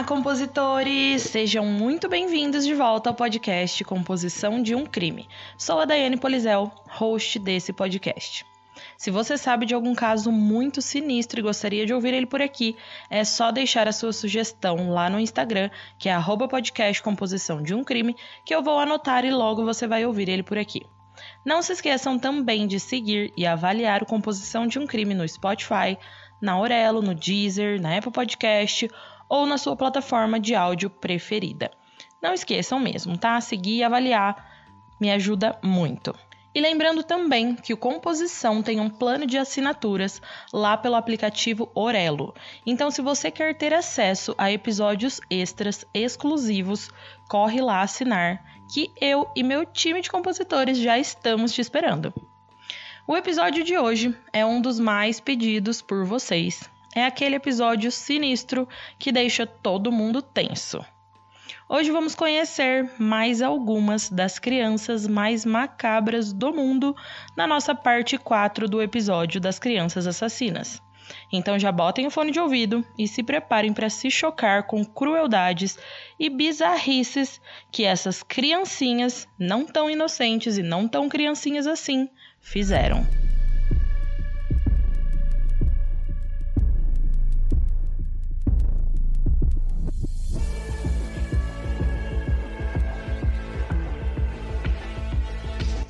Olá, compositores! Sejam muito bem-vindos de volta ao podcast Composição de um Crime. Sou a Daiane Polizel, host desse podcast. Se você sabe de algum caso muito sinistro e gostaria de ouvir ele por aqui, é só deixar a sua sugestão lá no Instagram, que é podcast Composição de um Crime, que eu vou anotar e logo você vai ouvir ele por aqui. Não se esqueçam também de seguir e avaliar o Composição de um Crime no Spotify, na Aurelo, no Deezer, na Apple Podcast ou na sua plataforma de áudio preferida. Não esqueçam mesmo, tá? Seguir e avaliar me ajuda muito. E lembrando também que o Composição tem um plano de assinaturas lá pelo aplicativo Orelo. Então, se você quer ter acesso a episódios extras exclusivos, corre lá assinar, que eu e meu time de compositores já estamos te esperando. O episódio de hoje é um dos mais pedidos por vocês. É aquele episódio sinistro que deixa todo mundo tenso. Hoje vamos conhecer mais algumas das crianças mais macabras do mundo na nossa parte 4 do episódio das crianças assassinas. Então já botem o fone de ouvido e se preparem para se chocar com crueldades e bizarrices que essas criancinhas, não tão inocentes e não tão criancinhas assim, fizeram.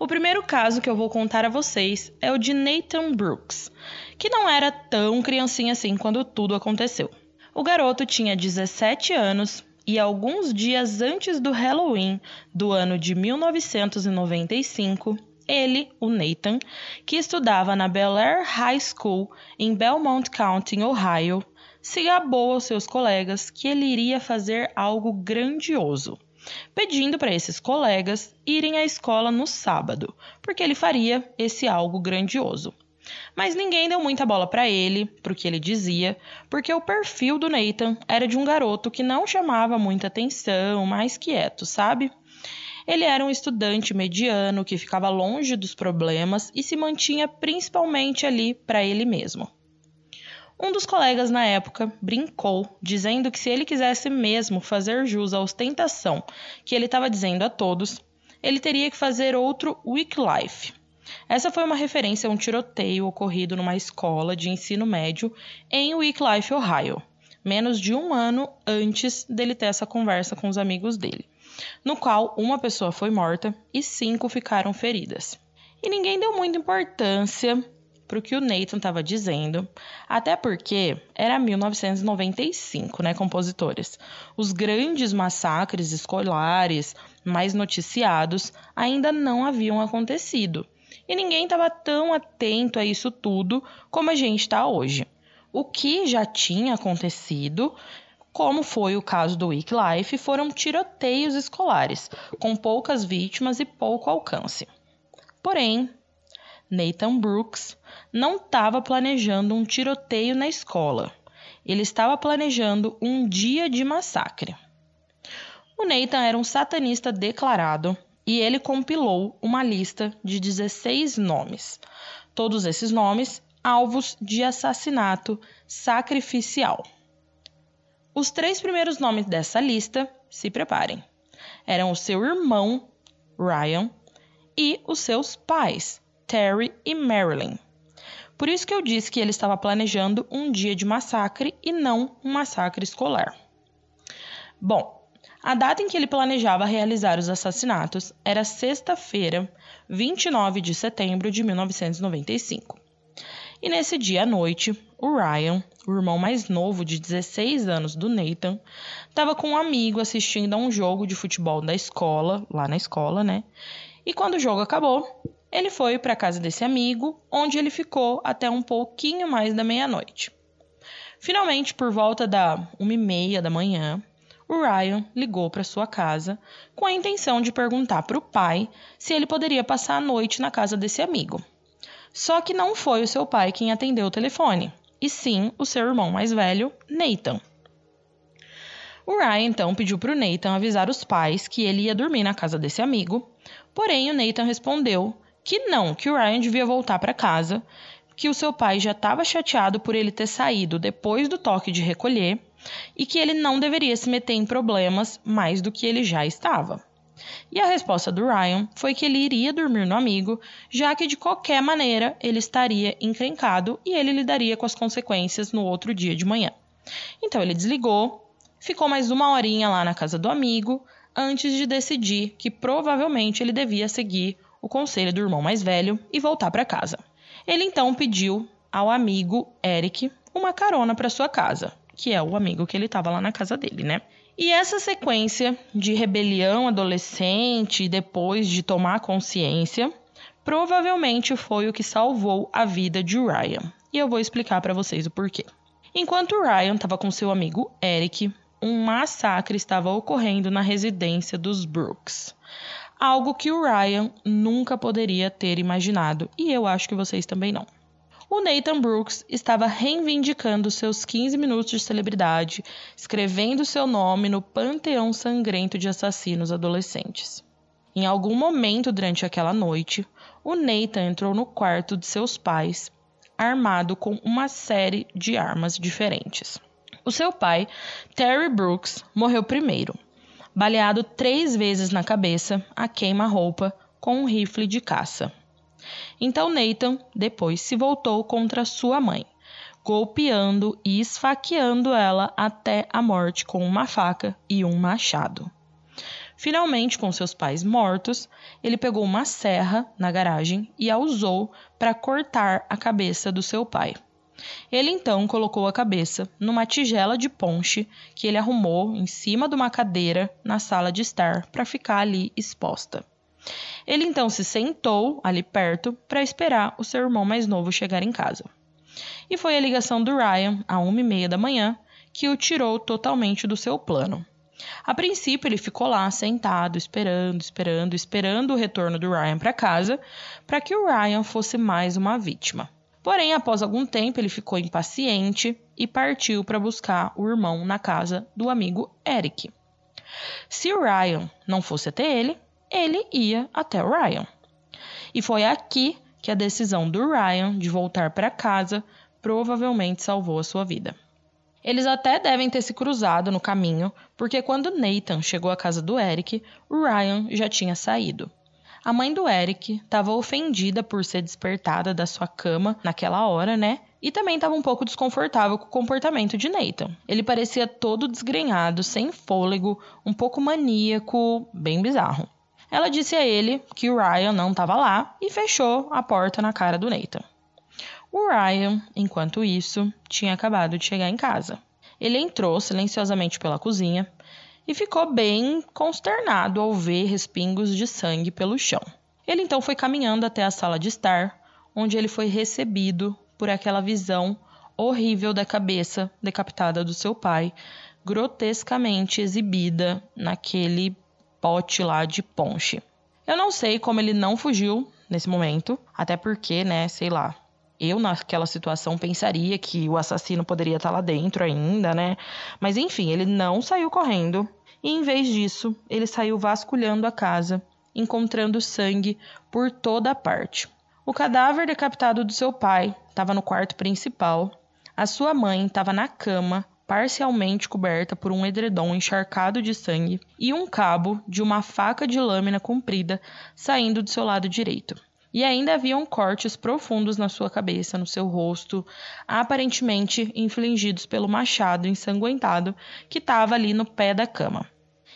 O primeiro caso que eu vou contar a vocês é o de Nathan Brooks, que não era tão criancinha assim quando tudo aconteceu. O garoto tinha 17 anos e alguns dias antes do Halloween do ano de 1995, ele, o Nathan, que estudava na Bel Air High School em Belmont County, Ohio, se gabou aos seus colegas que ele iria fazer algo grandioso pedindo para esses colegas irem à escola no sábado, porque ele faria esse algo grandioso. Mas ninguém deu muita bola para ele, para o que ele dizia, porque o perfil do Nathan era de um garoto que não chamava muita atenção, mais quieto, sabe? Ele era um estudante mediano que ficava longe dos problemas e se mantinha principalmente ali para ele mesmo. Um dos colegas na época brincou, dizendo que se ele quisesse mesmo fazer jus à ostentação que ele estava dizendo a todos, ele teria que fazer outro Wycliffe. Essa foi uma referência a um tiroteio ocorrido numa escola de ensino médio em Wycliffe, Ohio, menos de um ano antes dele ter essa conversa com os amigos dele, no qual uma pessoa foi morta e cinco ficaram feridas. E ninguém deu muita importância para o que o Nathan estava dizendo, até porque era 1995, né, compositores? Os grandes massacres escolares mais noticiados ainda não haviam acontecido. E ninguém estava tão atento a isso tudo como a gente está hoje. O que já tinha acontecido, como foi o caso do Wycliffe, foram tiroteios escolares, com poucas vítimas e pouco alcance. Porém, Nathan Brooks não estava planejando um tiroteio na escola. Ele estava planejando um dia de massacre. O Nathan era um satanista declarado e ele compilou uma lista de 16 nomes. Todos esses nomes alvos de assassinato sacrificial. Os três primeiros nomes dessa lista, se preparem, eram o seu irmão, Ryan, e os seus pais, Terry e Marilyn. Por isso que eu disse que ele estava planejando um dia de massacre e não um massacre escolar. Bom, a data em que ele planejava realizar os assassinatos era sexta-feira, 29 de setembro de 1995. E nesse dia à noite, o Ryan, o irmão mais novo de 16 anos do Nathan, estava com um amigo assistindo a um jogo de futebol da escola, lá na escola, né? E quando o jogo acabou, ele foi para a casa desse amigo, onde ele ficou até um pouquinho mais da meia-noite. Finalmente, por volta da uma e meia da manhã, o Ryan ligou para sua casa com a intenção de perguntar para o pai se ele poderia passar a noite na casa desse amigo. Só que não foi o seu pai quem atendeu o telefone, e sim o seu irmão mais velho, Nathan. O Ryan então pediu para o Nathan avisar os pais que ele ia dormir na casa desse amigo, porém o Nathan respondeu que não, que o Ryan devia voltar para casa, que o seu pai já estava chateado por ele ter saído depois do toque de recolher e que ele não deveria se meter em problemas mais do que ele já estava. E a resposta do Ryan foi que ele iria dormir no amigo, já que de qualquer maneira ele estaria encrencado e ele lidaria com as consequências no outro dia de manhã. Então ele desligou, ficou mais uma horinha lá na casa do amigo, antes de decidir que provavelmente ele devia seguir o conselho do irmão mais velho e voltar para casa. Ele então pediu ao amigo Eric uma carona para sua casa, que é o amigo que ele estava lá na casa dele, né? E essa sequência de rebelião adolescente depois de tomar consciência, provavelmente foi o que salvou a vida de Ryan. E eu vou explicar para vocês o porquê. Enquanto Ryan estava com seu amigo Eric, um massacre estava ocorrendo na residência dos Brooks. Algo que o Ryan nunca poderia ter imaginado, e eu acho que vocês também não o Nathan Brooks estava reivindicando seus 15 minutos de celebridade, escrevendo seu nome no panteão sangrento de assassinos adolescentes. Em algum momento durante aquela noite, o Nathan entrou no quarto de seus pais, armado com uma série de armas diferentes. O seu pai, Terry Brooks, morreu primeiro, baleado três vezes na cabeça a queima-roupa com um rifle de caça. Então Nathan depois se voltou contra sua mãe, golpeando e esfaqueando ela até a morte com uma faca e um machado. Finalmente, com seus pais mortos, ele pegou uma serra na garagem e a usou para cortar a cabeça do seu pai. Ele então colocou a cabeça numa tigela de ponche que ele arrumou em cima de uma cadeira na sala de estar para ficar ali exposta. Ele então se sentou ali perto para esperar o seu irmão mais novo chegar em casa. E foi a ligação do Ryan, à uma e meia da manhã, que o tirou totalmente do seu plano. A princípio, ele ficou lá sentado, esperando, esperando, esperando o retorno do Ryan para casa, para que o Ryan fosse mais uma vítima. Porém, após algum tempo, ele ficou impaciente e partiu para buscar o irmão na casa do amigo Eric. Se o Ryan não fosse até ele, ele ia até o Ryan. E foi aqui que a decisão do Ryan de voltar para casa provavelmente salvou a sua vida. Eles até devem ter se cruzado no caminho, porque quando Nathan chegou à casa do Eric, o Ryan já tinha saído. A mãe do Eric estava ofendida por ser despertada da sua cama naquela hora, né? E também estava um pouco desconfortável com o comportamento de Nathan. Ele parecia todo desgrenhado, sem fôlego, um pouco maníaco, bem bizarro. Ela disse a ele que o Ryan não estava lá e fechou a porta na cara do Nathan. O Ryan, enquanto isso, tinha acabado de chegar em casa. Ele entrou silenciosamente pela cozinha e ficou bem consternado ao ver respingos de sangue pelo chão. Ele então foi caminhando até a sala de estar, onde ele foi recebido por aquela visão horrível da cabeça decapitada do seu pai, grotescamente exibida naquele pote lá de ponche. Eu não sei como ele não fugiu nesse momento, até porque, né, sei lá. Eu, naquela situação, pensaria que o assassino poderia estar lá dentro ainda, né? Mas enfim, ele não saiu correndo. E em vez disso, ele saiu vasculhando a casa encontrando sangue por toda a parte. O cadáver decapitado do seu pai estava no quarto principal. A sua mãe estava na cama, parcialmente coberta por um edredom encharcado de sangue e um cabo de uma faca de lâmina comprida saindo do seu lado direito. E ainda haviam cortes profundos na sua cabeça, no seu rosto, aparentemente infligidos pelo machado ensanguentado que estava ali no pé da cama.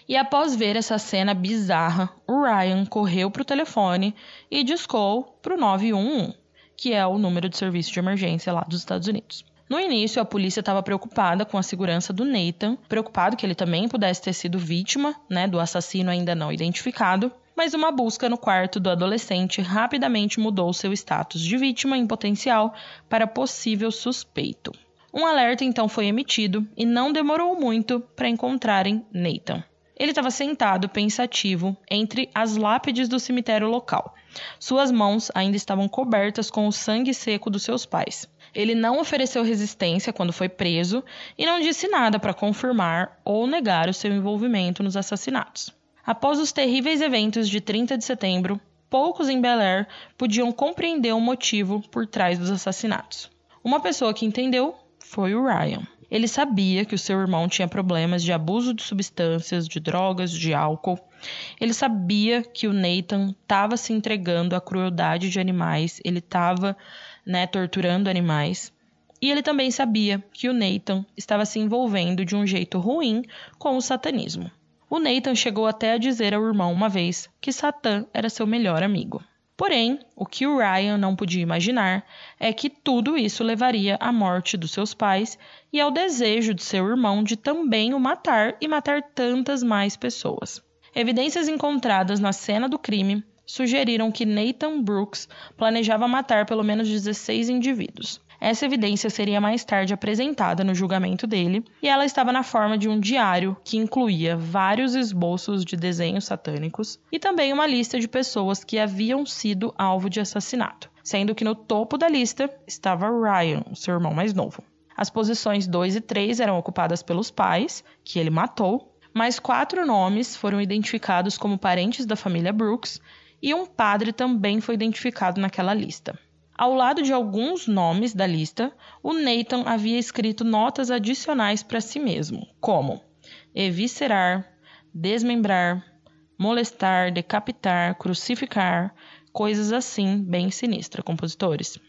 E após ver essa cena bizarra, o Ryan correu para o telefone e discou para o 911, que é o número de serviço de emergência lá dos Estados Unidos. No início, a polícia estava preocupada com a segurança do Nathan, preocupado que ele também pudesse ter sido vítima, né, do assassino ainda não identificado. Mas uma busca no quarto do adolescente rapidamente mudou seu status de vítima em potencial para possível suspeito. Um alerta então foi emitido e não demorou muito para encontrarem Nathan. Ele estava sentado, pensativo, entre as lápides do cemitério local. Suas mãos ainda estavam cobertas com o sangue seco dos seus pais. Ele não ofereceu resistência quando foi preso e não disse nada para confirmar ou negar o seu envolvimento nos assassinatos. Após os terríveis eventos de 30 de setembro, poucos em Bel Air podiam compreender o motivo por trás dos assassinatos. Uma pessoa que entendeu foi o Ryan. Ele sabia que o seu irmão tinha problemas de abuso de substâncias, de drogas, de álcool. Ele sabia que o Nathan estava se entregando à crueldade de animais, ele estava né, torturando animais. E ele também sabia que o Nathan estava se envolvendo de um jeito ruim com o satanismo. O Nathan chegou até a dizer ao irmão uma vez que Satã era seu melhor amigo. Porém, o que o Ryan não podia imaginar é que tudo isso levaria à morte dos seus pais e ao desejo de seu irmão de também o matar e matar tantas mais pessoas. Evidências encontradas na cena do crime sugeriram que Nathan Brooks planejava matar pelo menos 16 indivíduos. Essa evidência seria mais tarde apresentada no julgamento dele, e ela estava na forma de um diário que incluía vários esboços de desenhos satânicos e também uma lista de pessoas que haviam sido alvo de assassinato, sendo que no topo da lista estava Ryan, seu irmão mais novo. As posições 2 e 3 eram ocupadas pelos pais, que ele matou, mais quatro nomes foram identificados como parentes da família Brooks e um padre também foi identificado naquela lista. Ao lado de alguns nomes da lista, o Nathan havia escrito notas adicionais para si mesmo, como eviscerar, desmembrar, molestar, decapitar, crucificar, coisas assim bem sinistras, compositores.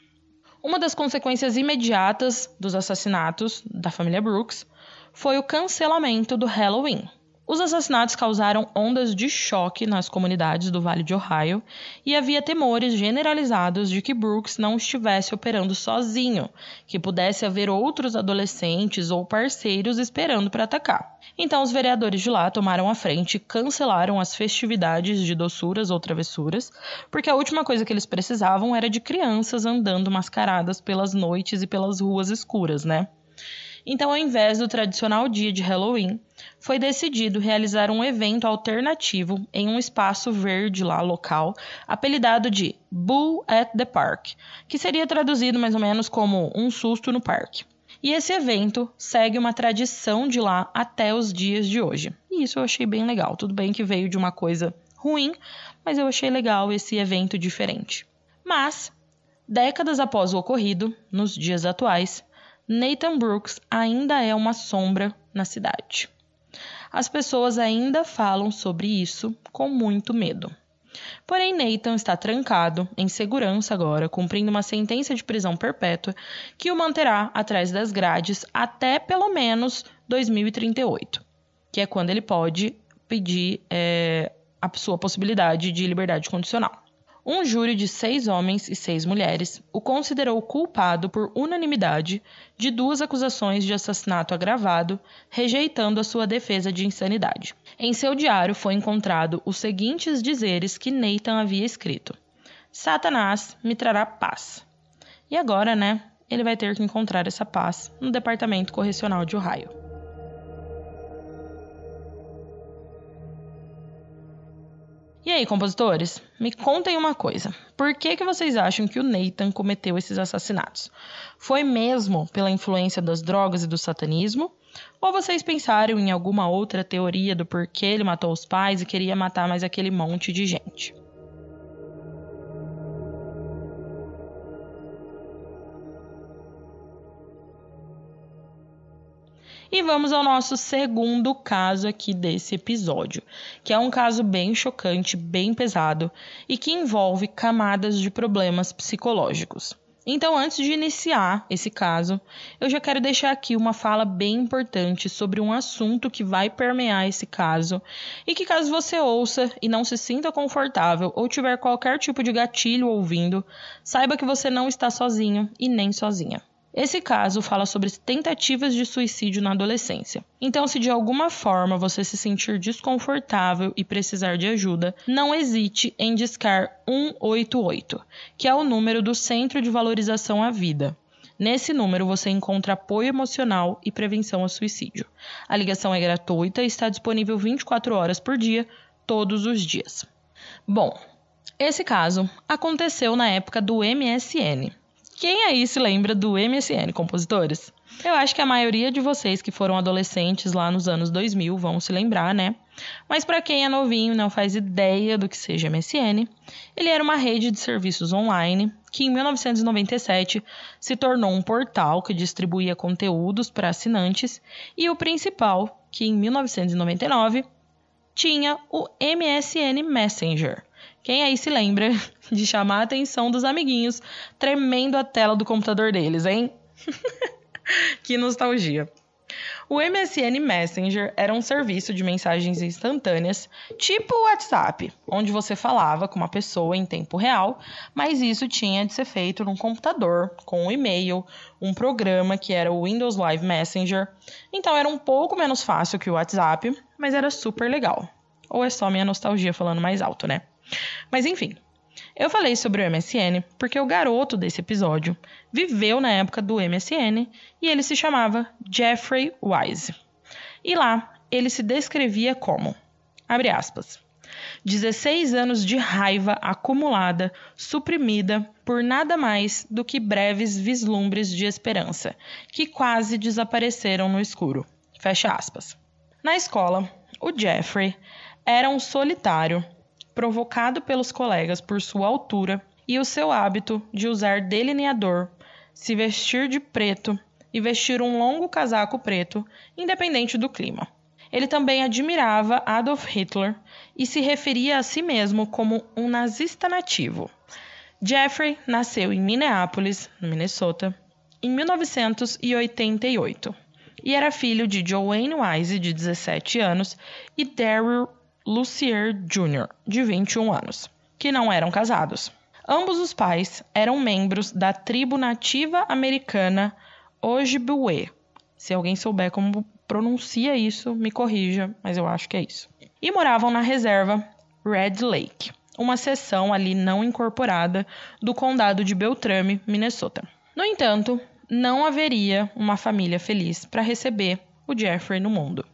Uma das consequências imediatas dos assassinatos da família Brooks foi o cancelamento do Halloween. Os assassinatos causaram ondas de choque nas comunidades do Vale de Ohio e havia temores generalizados de que Brooks não estivesse operando sozinho, que pudesse haver outros adolescentes ou parceiros esperando para atacar. Então, os vereadores de lá tomaram a frente e cancelaram as festividades de doçuras ou travessuras, porque a última coisa que eles precisavam era de crianças andando mascaradas pelas noites e pelas ruas escuras, né? Então, ao invés do tradicional dia de Halloween, foi decidido realizar um evento alternativo em um espaço verde lá local, apelidado de Bull at the Park, que seria traduzido mais ou menos como um susto no parque. E esse evento segue uma tradição de lá até os dias de hoje. E isso eu achei bem legal. Tudo bem que veio de uma coisa ruim, mas eu achei legal esse evento diferente. Mas, décadas após o ocorrido, nos dias atuais, Nathan Brooks ainda é uma sombra na cidade. As pessoas ainda falam sobre isso com muito medo. Porém, Nathan está trancado, em segurança agora, cumprindo uma sentença de prisão perpétua que o manterá atrás das grades até pelo menos 2038, que é quando ele pode pedir é, a sua possibilidade de liberdade condicional. Um júri de seis homens e seis mulheres o considerou culpado por unanimidade de duas acusações de assassinato agravado, rejeitando a sua defesa de insanidade. Em seu diário foi encontrado os seguintes dizeres que Nathan havia escrito: Satanás me trará paz. E agora, né? Ele vai ter que encontrar essa paz no Departamento Correcional de Ohio. E aí, compositores, me contem uma coisa. Por que, que vocês acham que o Nathan cometeu esses assassinatos? Foi mesmo pela influência das drogas e do satanismo? Ou vocês pensaram em alguma outra teoria do porquê ele matou os pais e queria matar mais aquele monte de gente? E vamos ao nosso segundo caso aqui desse episódio, que é um caso bem chocante, bem pesado e que envolve camadas de problemas psicológicos. Então, antes de iniciar esse caso, eu já quero deixar aqui uma fala bem importante sobre um assunto que vai permear esse caso e que, caso você ouça e não se sinta confortável ou tiver qualquer tipo de gatilho ouvindo, saiba que você não está sozinho e nem sozinha. Esse caso fala sobre tentativas de suicídio na adolescência. Então, se de alguma forma você se sentir desconfortável e precisar de ajuda, não hesite em discar 188, que é o número do Centro de Valorização à Vida. Nesse número você encontra apoio emocional e prevenção ao suicídio. A ligação é gratuita e está disponível 24 horas por dia, todos os dias. Bom, esse caso aconteceu na época do MSN. Quem aí se lembra do MSN Compositores? Eu acho que a maioria de vocês que foram adolescentes lá nos anos 2000 vão se lembrar, né? Mas para quem é novinho e não faz ideia do que seja MSN, ele era uma rede de serviços online que em 1997 se tornou um portal que distribuía conteúdos para assinantes e o principal, que em 1999 tinha o MSN Messenger, quem aí se lembra de chamar a atenção dos amiguinhos tremendo a tela do computador deles, hein? que nostalgia. O MSN Messenger era um serviço de mensagens instantâneas, tipo o WhatsApp, onde você falava com uma pessoa em tempo real, mas isso tinha de ser feito num computador, com um e-mail, um programa que era o Windows Live Messenger. Então era um pouco menos fácil que o WhatsApp, mas era super legal. Ou é só minha nostalgia falando mais alto, né? Mas enfim, eu falei sobre o MSN porque o garoto desse episódio viveu na época do MSN e ele se chamava Jeffrey Wise. E lá ele se descrevia como, abre aspas, 16 anos de raiva acumulada, suprimida por nada mais do que breves vislumbres de esperança, que quase desapareceram no escuro. Fecha aspas. Na escola, o Jeffrey era um solitário provocado pelos colegas por sua altura e o seu hábito de usar delineador, se vestir de preto e vestir um longo casaco preto, independente do clima. Ele também admirava Adolf Hitler e se referia a si mesmo como um nazista nativo. Jeffrey nasceu em Minneapolis, no Minnesota, em 1988 e era filho de Joanne Wise, de 17 anos, e Daryl Lucier Jr., de 21 anos, que não eram casados. Ambos os pais eram membros da tribo nativa americana Ojibwe. Se alguém souber como pronuncia isso, me corrija, mas eu acho que é isso. E moravam na reserva Red Lake, uma seção ali não incorporada do condado de Beltrame, Minnesota. No entanto, não haveria uma família feliz para receber o Jeffrey no mundo.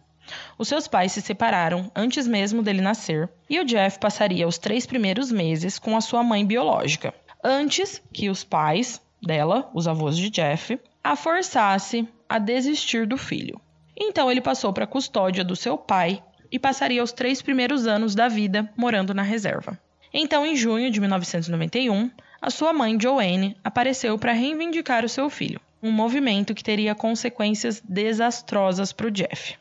Os seus pais se separaram antes mesmo dele nascer e o Jeff passaria os três primeiros meses com a sua mãe biológica, antes que os pais dela, os avós de Jeff, a forçasse a desistir do filho. Então ele passou para a custódia do seu pai e passaria os três primeiros anos da vida morando na reserva. Então, em junho de 1991, a sua mãe Joanne apareceu para reivindicar o seu filho, um movimento que teria consequências desastrosas para o Jeff.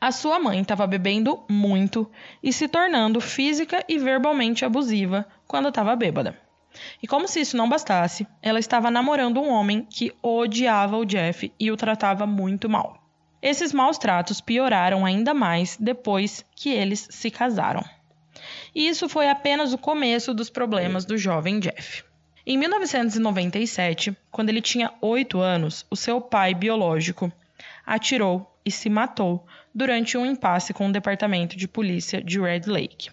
A sua mãe estava bebendo muito e se tornando física e verbalmente abusiva quando estava bêbada. E como se isso não bastasse, ela estava namorando um homem que odiava o Jeff e o tratava muito mal. Esses maus tratos pioraram ainda mais depois que eles se casaram. E isso foi apenas o começo dos problemas do jovem Jeff. Em 1997, quando ele tinha 8 anos, o seu pai biológico atirou e se matou durante um impasse com o departamento de polícia de Red Lake.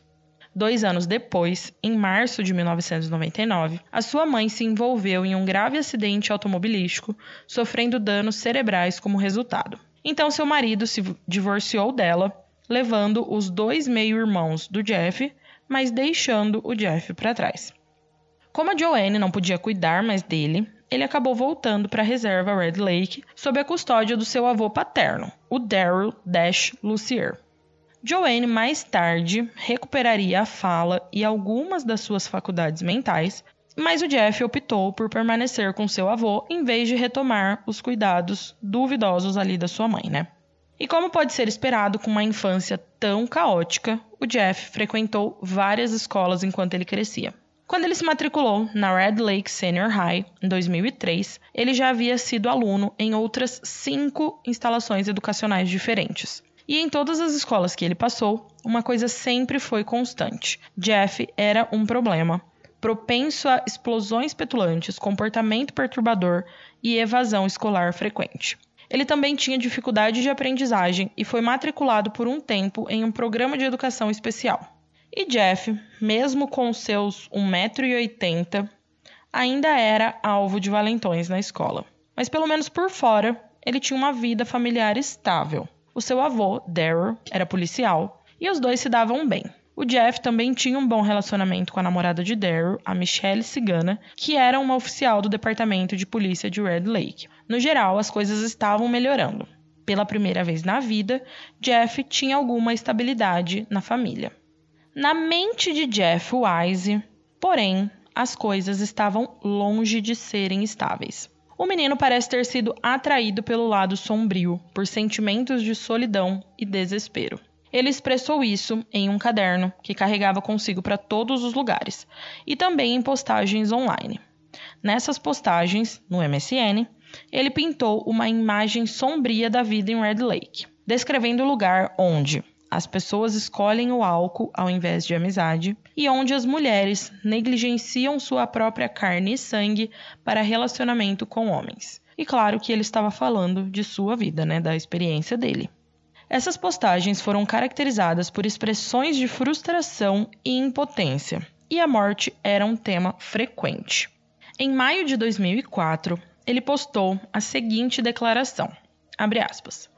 Dois anos depois, em março de 1999, a sua mãe se envolveu em um grave acidente automobilístico, sofrendo danos cerebrais como resultado. Então, seu marido se divorciou dela, levando os dois meio-irmãos do Jeff, mas deixando o Jeff para trás. Como a Joanne não podia cuidar mais dele, ele acabou voltando para a reserva Red Lake sob a custódia do seu avô paterno, o Daryl Dash Lucier. Joanne mais tarde recuperaria a fala e algumas das suas faculdades mentais, mas o Jeff optou por permanecer com seu avô em vez de retomar os cuidados duvidosos ali da sua mãe, né? E como pode ser esperado com uma infância tão caótica, o Jeff frequentou várias escolas enquanto ele crescia. Quando ele se matriculou na Red Lake Senior High, em 2003, ele já havia sido aluno em outras cinco instalações educacionais diferentes. E em todas as escolas que ele passou, uma coisa sempre foi constante: Jeff era um problema, propenso a explosões petulantes, comportamento perturbador e evasão escolar frequente. Ele também tinha dificuldade de aprendizagem e foi matriculado por um tempo em um programa de educação especial. E Jeff, mesmo com seus 1,80m, ainda era alvo de valentões na escola. Mas pelo menos por fora, ele tinha uma vida familiar estável. O seu avô, Daryl, era policial e os dois se davam bem. O Jeff também tinha um bom relacionamento com a namorada de Daryl, a Michelle Cigana, que era uma oficial do departamento de polícia de Red Lake. No geral, as coisas estavam melhorando. Pela primeira vez na vida, Jeff tinha alguma estabilidade na família. Na mente de Jeff Wise, porém, as coisas estavam longe de serem estáveis. O menino parece ter sido atraído pelo lado sombrio, por sentimentos de solidão e desespero. Ele expressou isso em um caderno que carregava consigo para todos os lugares e também em postagens online. Nessas postagens, no MSN, ele pintou uma imagem sombria da vida em Red Lake, descrevendo o lugar onde as pessoas escolhem o álcool ao invés de amizade e onde as mulheres negligenciam sua própria carne e sangue para relacionamento com homens. E claro que ele estava falando de sua vida, né, da experiência dele. Essas postagens foram caracterizadas por expressões de frustração e impotência, e a morte era um tema frequente. Em maio de 2004, ele postou a seguinte declaração: aspas,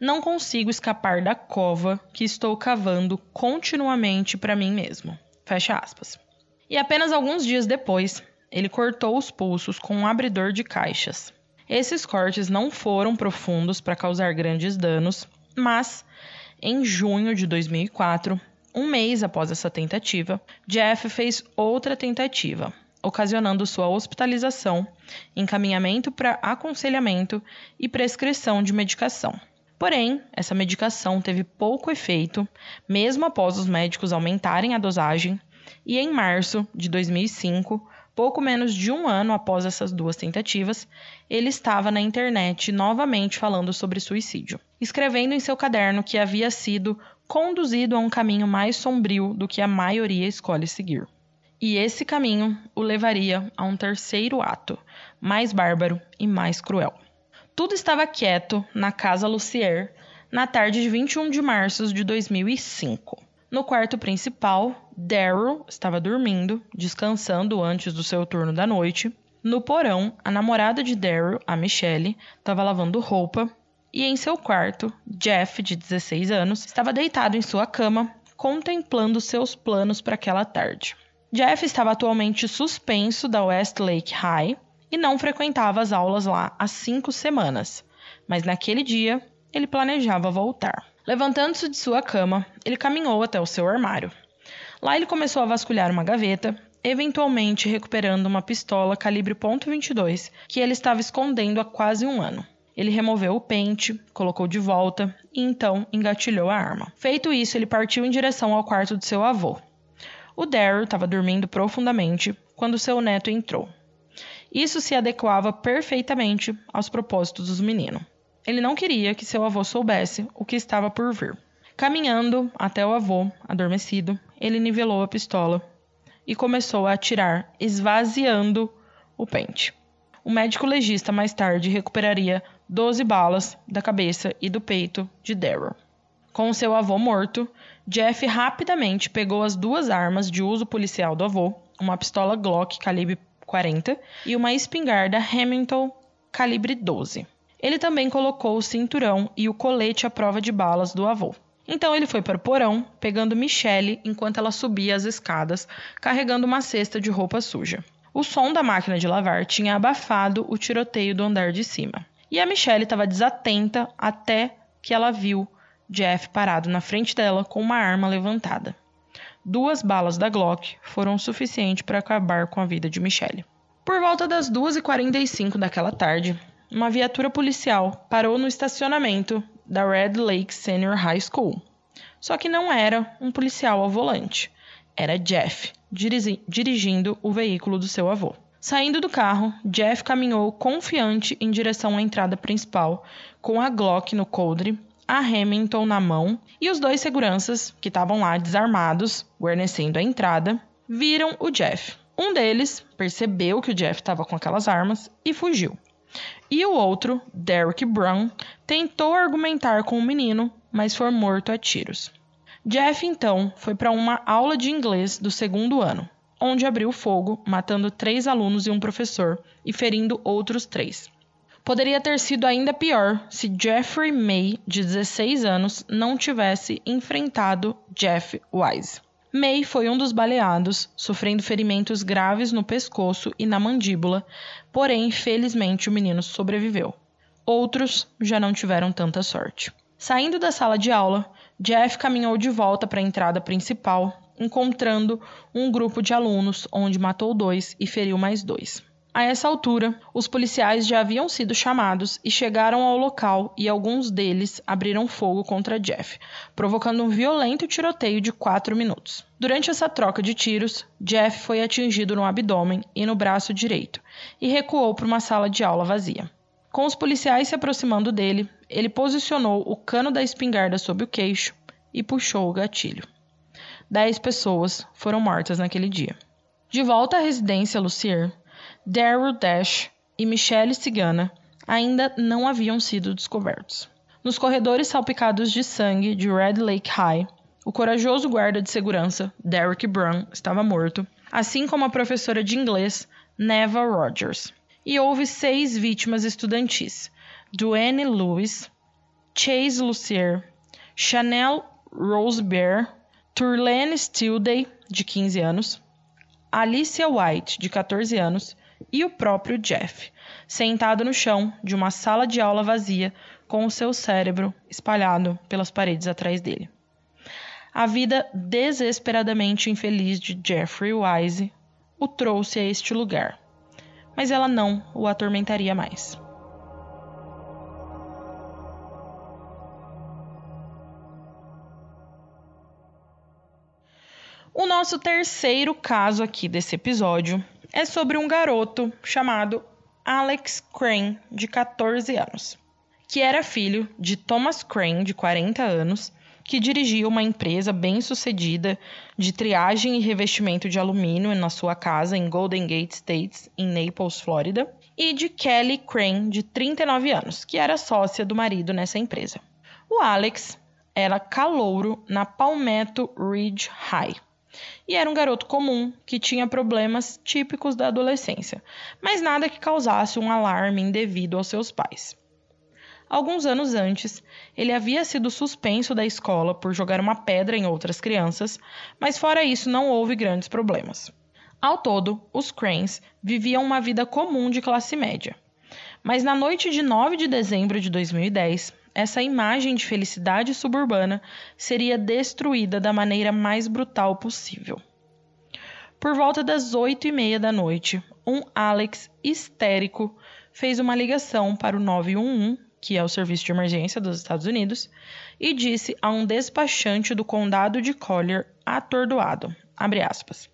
Não consigo escapar da cova que estou cavando continuamente para mim mesmo. Fecha aspas. E apenas alguns dias depois, ele cortou os pulsos com um abridor de caixas. Esses cortes não foram profundos para causar grandes danos mas, em junho de 2004, um mês após essa tentativa, Jeff fez outra tentativa, ocasionando sua hospitalização, encaminhamento para aconselhamento e prescrição de medicação. Porém, essa medicação teve pouco efeito, mesmo após os médicos aumentarem a dosagem, e em março de 2005, pouco menos de um ano após essas duas tentativas, ele estava na internet novamente falando sobre suicídio escrevendo em seu caderno que havia sido conduzido a um caminho mais sombrio do que a maioria escolhe seguir. E esse caminho o levaria a um terceiro ato, mais bárbaro e mais cruel. Tudo estava quieto na casa Lucier na tarde de 21 de março de 2005. No quarto principal, Daryl estava dormindo, descansando antes do seu turno da noite. No porão, a namorada de Daryl, a Michelle, estava lavando roupa e em seu quarto, Jeff, de 16 anos, estava deitado em sua cama, contemplando seus planos para aquela tarde. Jeff estava atualmente suspenso da Westlake High e não frequentava as aulas lá há cinco semanas, mas naquele dia ele planejava voltar. Levantando-se de sua cama, ele caminhou até o seu armário. Lá ele começou a vasculhar uma gaveta, eventualmente recuperando uma pistola calibre .22 que ele estava escondendo há quase um ano. Ele removeu o pente, colocou de volta e então engatilhou a arma. Feito isso, ele partiu em direção ao quarto de seu avô. O Daryl estava dormindo profundamente quando seu neto entrou. Isso se adequava perfeitamente aos propósitos do menino. Ele não queria que seu avô soubesse o que estava por vir. Caminhando até o avô, adormecido, ele nivelou a pistola e começou a atirar, esvaziando o pente. O médico legista mais tarde recuperaria 12 balas da cabeça e do peito de Daryl. Com seu avô morto, Jeff rapidamente pegou as duas armas de uso policial do avô, uma pistola Glock calibre 40 e uma espingarda Hamilton calibre 12. Ele também colocou o cinturão e o colete à prova de balas do avô. Então ele foi para o porão, pegando Michelle enquanto ela subia as escadas, carregando uma cesta de roupa suja. O som da máquina de lavar tinha abafado o tiroteio do andar de cima. E a Michelle estava desatenta até que ela viu Jeff parado na frente dela com uma arma levantada. Duas balas da Glock foram o suficiente para acabar com a vida de Michelle. Por volta das 2h45 daquela tarde, uma viatura policial parou no estacionamento da Red Lake Senior High School. Só que não era um policial ao volante, era Jeff, dirigindo o veículo do seu avô. Saindo do carro, Jeff caminhou confiante em direção à entrada principal, com a Glock no coldre, a Hamilton na mão e os dois seguranças, que estavam lá desarmados, guarnecendo a entrada, viram o Jeff. Um deles percebeu que o Jeff estava com aquelas armas e fugiu. E o outro, Derek Brown, tentou argumentar com o menino, mas foi morto a tiros. Jeff então foi para uma aula de inglês do segundo ano, onde abriu fogo, matando três alunos e um professor e ferindo outros três. Poderia ter sido ainda pior se Jeffrey May, de 16 anos, não tivesse enfrentado Jeff Wise. May foi um dos baleados, sofrendo ferimentos graves no pescoço e na mandíbula, porém, felizmente, o menino sobreviveu. Outros já não tiveram tanta sorte. Saindo da sala de aula, Jeff caminhou de volta para a entrada principal, encontrando um grupo de alunos, onde matou dois e feriu mais dois. A essa altura, os policiais já haviam sido chamados e chegaram ao local e alguns deles abriram fogo contra Jeff, provocando um violento tiroteio de quatro minutos. Durante essa troca de tiros, Jeff foi atingido no abdômen e no braço direito e recuou para uma sala de aula vazia. Com os policiais se aproximando dele, ele posicionou o cano da espingarda sob o queixo e puxou o gatilho. Dez pessoas foram mortas naquele dia. De volta à residência Lucier, Daryl Dash e Michelle Cigana ainda não haviam sido descobertos. Nos corredores salpicados de sangue de Red Lake High, o corajoso guarda de segurança, Derek Brown, estava morto, assim como a professora de inglês, Neva Rogers. E houve seis vítimas estudantis: Duane Lewis, Chase Lucier, Chanel Rosebear, Turlene Stilday, de 15 anos, Alicia White, de 14 anos, e o próprio Jeff, sentado no chão de uma sala de aula vazia com o seu cérebro espalhado pelas paredes atrás dele. A vida desesperadamente infeliz de Jeffrey Wise o trouxe a este lugar, mas ela não o atormentaria mais. O nosso terceiro caso aqui desse episódio é sobre um garoto chamado Alex Crane, de 14 anos, que era filho de Thomas Crane, de 40 anos, que dirigia uma empresa bem-sucedida de triagem e revestimento de alumínio na sua casa em Golden Gate Estates, em Naples, Flórida, e de Kelly Crane, de 39 anos, que era sócia do marido nessa empresa. O Alex era calouro na Palmetto Ridge High, e era um garoto comum que tinha problemas típicos da adolescência, mas nada que causasse um alarme indevido aos seus pais. Alguns anos antes, ele havia sido suspenso da escola por jogar uma pedra em outras crianças, mas fora isso não houve grandes problemas. Ao todo, os Cranes viviam uma vida comum de classe média. Mas na noite de 9 de dezembro de 2010, essa imagem de felicidade suburbana seria destruída da maneira mais brutal possível. Por volta das oito e meia da noite, um Alex histérico fez uma ligação para o 911, que é o serviço de emergência dos Estados Unidos, e disse a um despachante do condado de Collier, atordoado, aspas,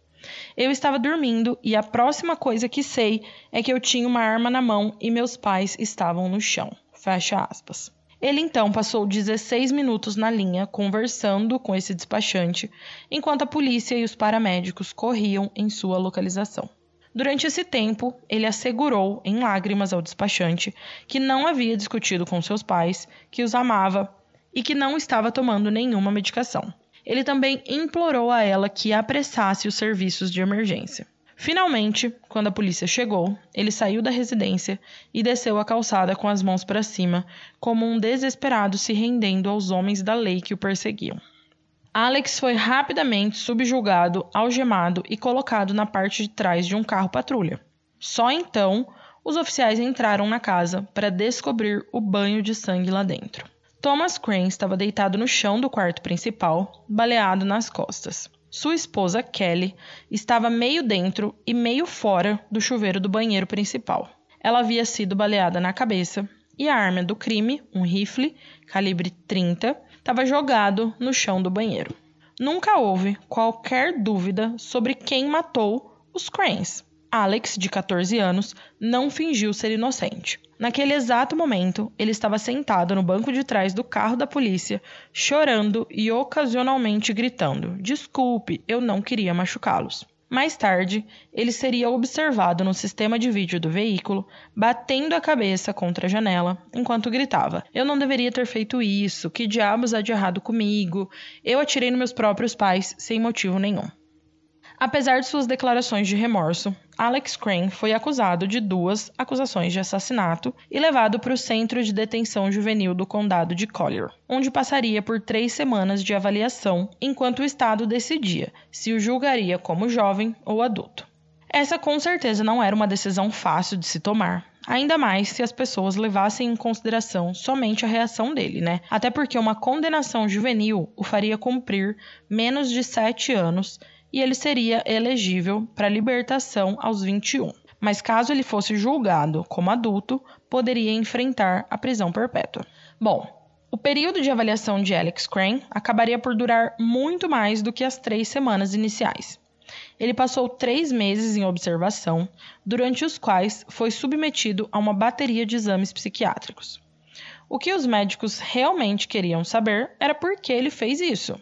eu estava dormindo e a próxima coisa que sei é que eu tinha uma arma na mão e meus pais estavam no chão. Fecha aspas. Ele então passou 16 minutos na linha conversando com esse despachante, enquanto a polícia e os paramédicos corriam em sua localização. Durante esse tempo, ele assegurou em lágrimas ao despachante que não havia discutido com seus pais, que os amava e que não estava tomando nenhuma medicação. Ele também implorou a ela que apressasse os serviços de emergência. Finalmente, quando a polícia chegou, ele saiu da residência e desceu a calçada com as mãos para cima, como um desesperado se rendendo aos homens da lei que o perseguiam. Alex foi rapidamente subjugado, algemado e colocado na parte de trás de um carro patrulha. Só então os oficiais entraram na casa para descobrir o banho de sangue lá dentro. Thomas Crane estava deitado no chão do quarto principal, baleado nas costas. Sua esposa, Kelly, estava meio dentro e meio fora do chuveiro do banheiro principal. Ela havia sido baleada na cabeça e a arma do crime, um rifle calibre 30, estava jogado no chão do banheiro. Nunca houve qualquer dúvida sobre quem matou os Cranes. Alex, de 14 anos, não fingiu ser inocente. Naquele exato momento, ele estava sentado no banco de trás do carro da polícia, chorando e ocasionalmente gritando: Desculpe, eu não queria machucá-los. Mais tarde, ele seria observado no sistema de vídeo do veículo, batendo a cabeça contra a janela, enquanto gritava: Eu não deveria ter feito isso, que diabos há de errado comigo? Eu atirei nos meus próprios pais sem motivo nenhum. Apesar de suas declarações de remorso, Alex Crane foi acusado de duas acusações de assassinato e levado para o Centro de Detenção Juvenil do Condado de Collier, onde passaria por três semanas de avaliação enquanto o Estado decidia se o julgaria como jovem ou adulto. Essa com certeza não era uma decisão fácil de se tomar, Ainda mais se as pessoas levassem em consideração somente a reação dele, né? Até porque uma condenação juvenil o faria cumprir menos de sete anos e ele seria elegível para libertação aos 21. Mas caso ele fosse julgado como adulto, poderia enfrentar a prisão perpétua. Bom, o período de avaliação de Alex Crane acabaria por durar muito mais do que as três semanas iniciais. Ele passou três meses em observação, durante os quais foi submetido a uma bateria de exames psiquiátricos. O que os médicos realmente queriam saber era por que ele fez isso.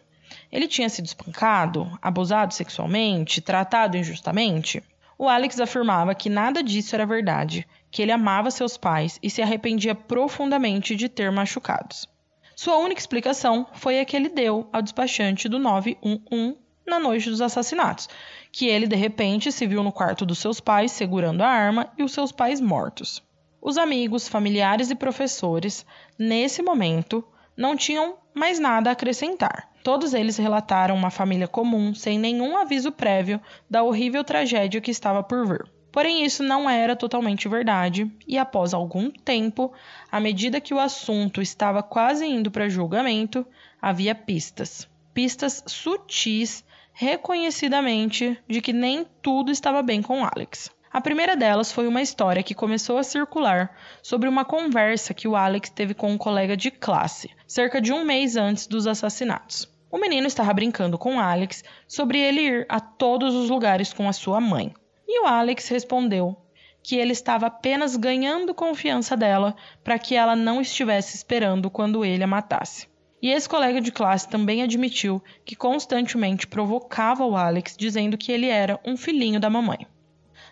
Ele tinha sido espancado, abusado sexualmente, tratado injustamente? O Alex afirmava que nada disso era verdade, que ele amava seus pais e se arrependia profundamente de ter machucados. Sua única explicação foi a que ele deu ao despachante do 911 na noite dos assassinatos, que ele de repente se viu no quarto dos seus pais segurando a arma e os seus pais mortos. Os amigos, familiares e professores, nesse momento, não tinham mais nada a acrescentar. Todos eles relataram uma família comum, sem nenhum aviso prévio da horrível tragédia que estava por vir. Porém, isso não era totalmente verdade, e após algum tempo, à medida que o assunto estava quase indo para julgamento, havia pistas. Pistas sutis, reconhecidamente, de que nem tudo estava bem com Alex. A primeira delas foi uma história que começou a circular sobre uma conversa que o Alex teve com um colega de classe, cerca de um mês antes dos assassinatos. O menino estava brincando com Alex sobre ele ir a todos os lugares com a sua mãe. E o Alex respondeu que ele estava apenas ganhando confiança dela para que ela não estivesse esperando quando ele a matasse. E esse colega de classe também admitiu que constantemente provocava o Alex dizendo que ele era um filhinho da mamãe.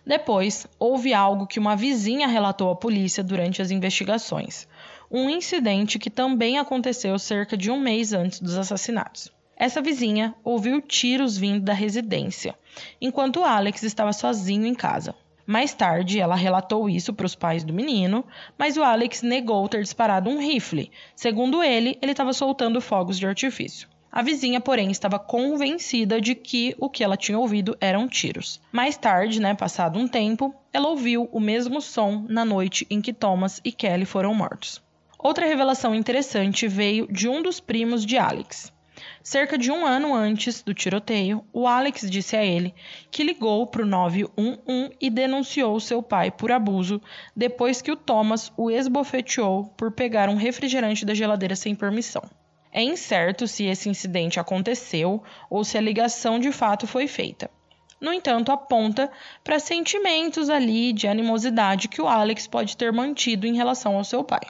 Depois, houve algo que uma vizinha relatou à polícia durante as investigações. Um incidente que também aconteceu cerca de um mês antes dos assassinatos. Essa vizinha ouviu tiros vindo da residência, enquanto Alex estava sozinho em casa. Mais tarde, ela relatou isso para os pais do menino, mas o Alex negou ter disparado um rifle. Segundo ele, ele estava soltando fogos de artifício. A vizinha, porém, estava convencida de que o que ela tinha ouvido eram tiros. Mais tarde, né, passado um tempo, ela ouviu o mesmo som na noite em que Thomas e Kelly foram mortos. Outra revelação interessante veio de um dos primos de Alex. Cerca de um ano antes do tiroteio, o Alex disse a ele que ligou para o 911 e denunciou seu pai por abuso depois que o Thomas o esbofeteou por pegar um refrigerante da geladeira sem permissão. É incerto se esse incidente aconteceu ou se a ligação de fato foi feita. No entanto, aponta para sentimentos ali de animosidade que o Alex pode ter mantido em relação ao seu pai.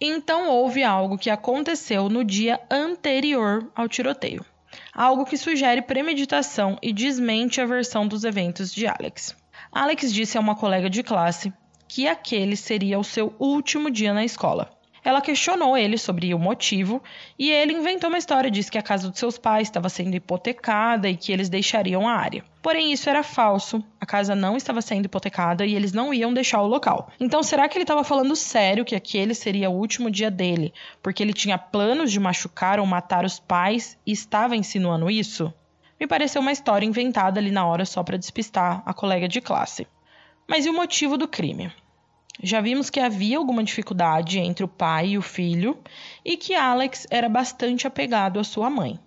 Então houve algo que aconteceu no dia anterior ao tiroteio. Algo que sugere premeditação e desmente a versão dos eventos de Alex. Alex disse a uma colega de classe que aquele seria o seu último dia na escola. Ela questionou ele sobre o motivo e ele inventou uma história, disse que a casa dos seus pais estava sendo hipotecada e que eles deixariam a área. Porém, isso era falso, a casa não estava sendo hipotecada e eles não iam deixar o local. Então, será que ele estava falando sério que aquele seria o último dia dele, porque ele tinha planos de machucar ou matar os pais e estava insinuando isso? Me pareceu uma história inventada ali na hora só para despistar a colega de classe. Mas e o motivo do crime? Já vimos que havia alguma dificuldade entre o pai e o filho e que Alex era bastante apegado à sua mãe.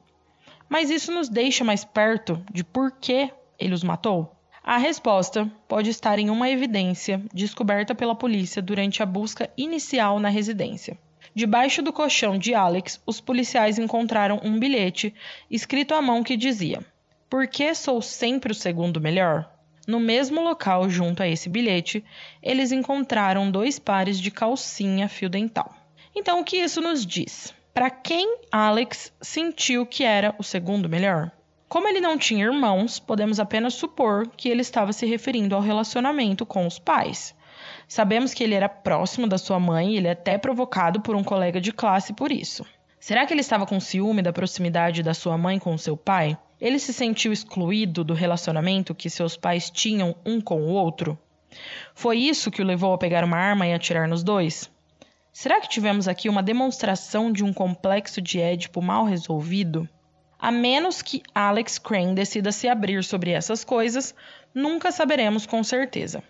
Mas isso nos deixa mais perto de por que ele os matou? A resposta pode estar em uma evidência descoberta pela polícia durante a busca inicial na residência. Debaixo do colchão de Alex, os policiais encontraram um bilhete escrito à mão que dizia: Por que sou sempre o segundo melhor? No mesmo local, junto a esse bilhete, eles encontraram dois pares de calcinha fio dental. Então, o que isso nos diz? Para quem Alex sentiu que era o segundo melhor? Como ele não tinha irmãos, podemos apenas supor que ele estava se referindo ao relacionamento com os pais. Sabemos que ele era próximo da sua mãe e ele é até provocado por um colega de classe por isso. Será que ele estava com ciúme da proximidade da sua mãe com seu pai? Ele se sentiu excluído do relacionamento que seus pais tinham um com o outro? Foi isso que o levou a pegar uma arma e atirar nos dois? Será que tivemos aqui uma demonstração de um complexo de Édipo mal resolvido? A menos que Alex Crane decida se abrir sobre essas coisas, nunca saberemos com certeza.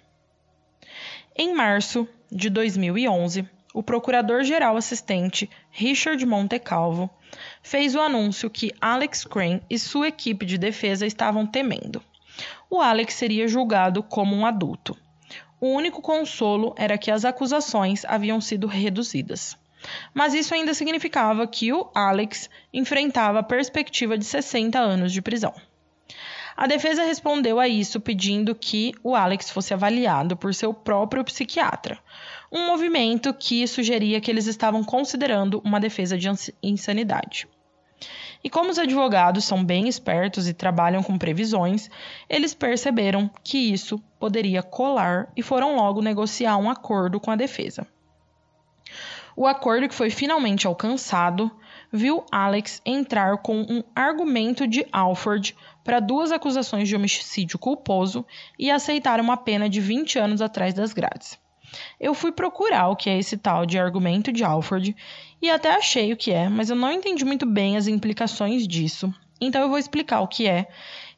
Em março de 2011, o procurador-geral assistente Richard Montecalvo fez o anúncio que Alex Crane e sua equipe de defesa estavam temendo. O Alex seria julgado como um adulto. O único consolo era que as acusações haviam sido reduzidas. Mas isso ainda significava que o Alex enfrentava a perspectiva de 60 anos de prisão. A defesa respondeu a isso pedindo que o Alex fosse avaliado por seu próprio psiquiatra, um movimento que sugeria que eles estavam considerando uma defesa de insanidade. E como os advogados são bem espertos e trabalham com previsões, eles perceberam que isso poderia colar e foram logo negociar um acordo com a defesa. O acordo que foi finalmente alcançado viu Alex entrar com um argumento de Alford para duas acusações de homicídio culposo e aceitar uma pena de 20 anos atrás das grades. Eu fui procurar o que é esse tal de argumento de Alford e até achei o que é, mas eu não entendi muito bem as implicações disso. Então eu vou explicar o que é.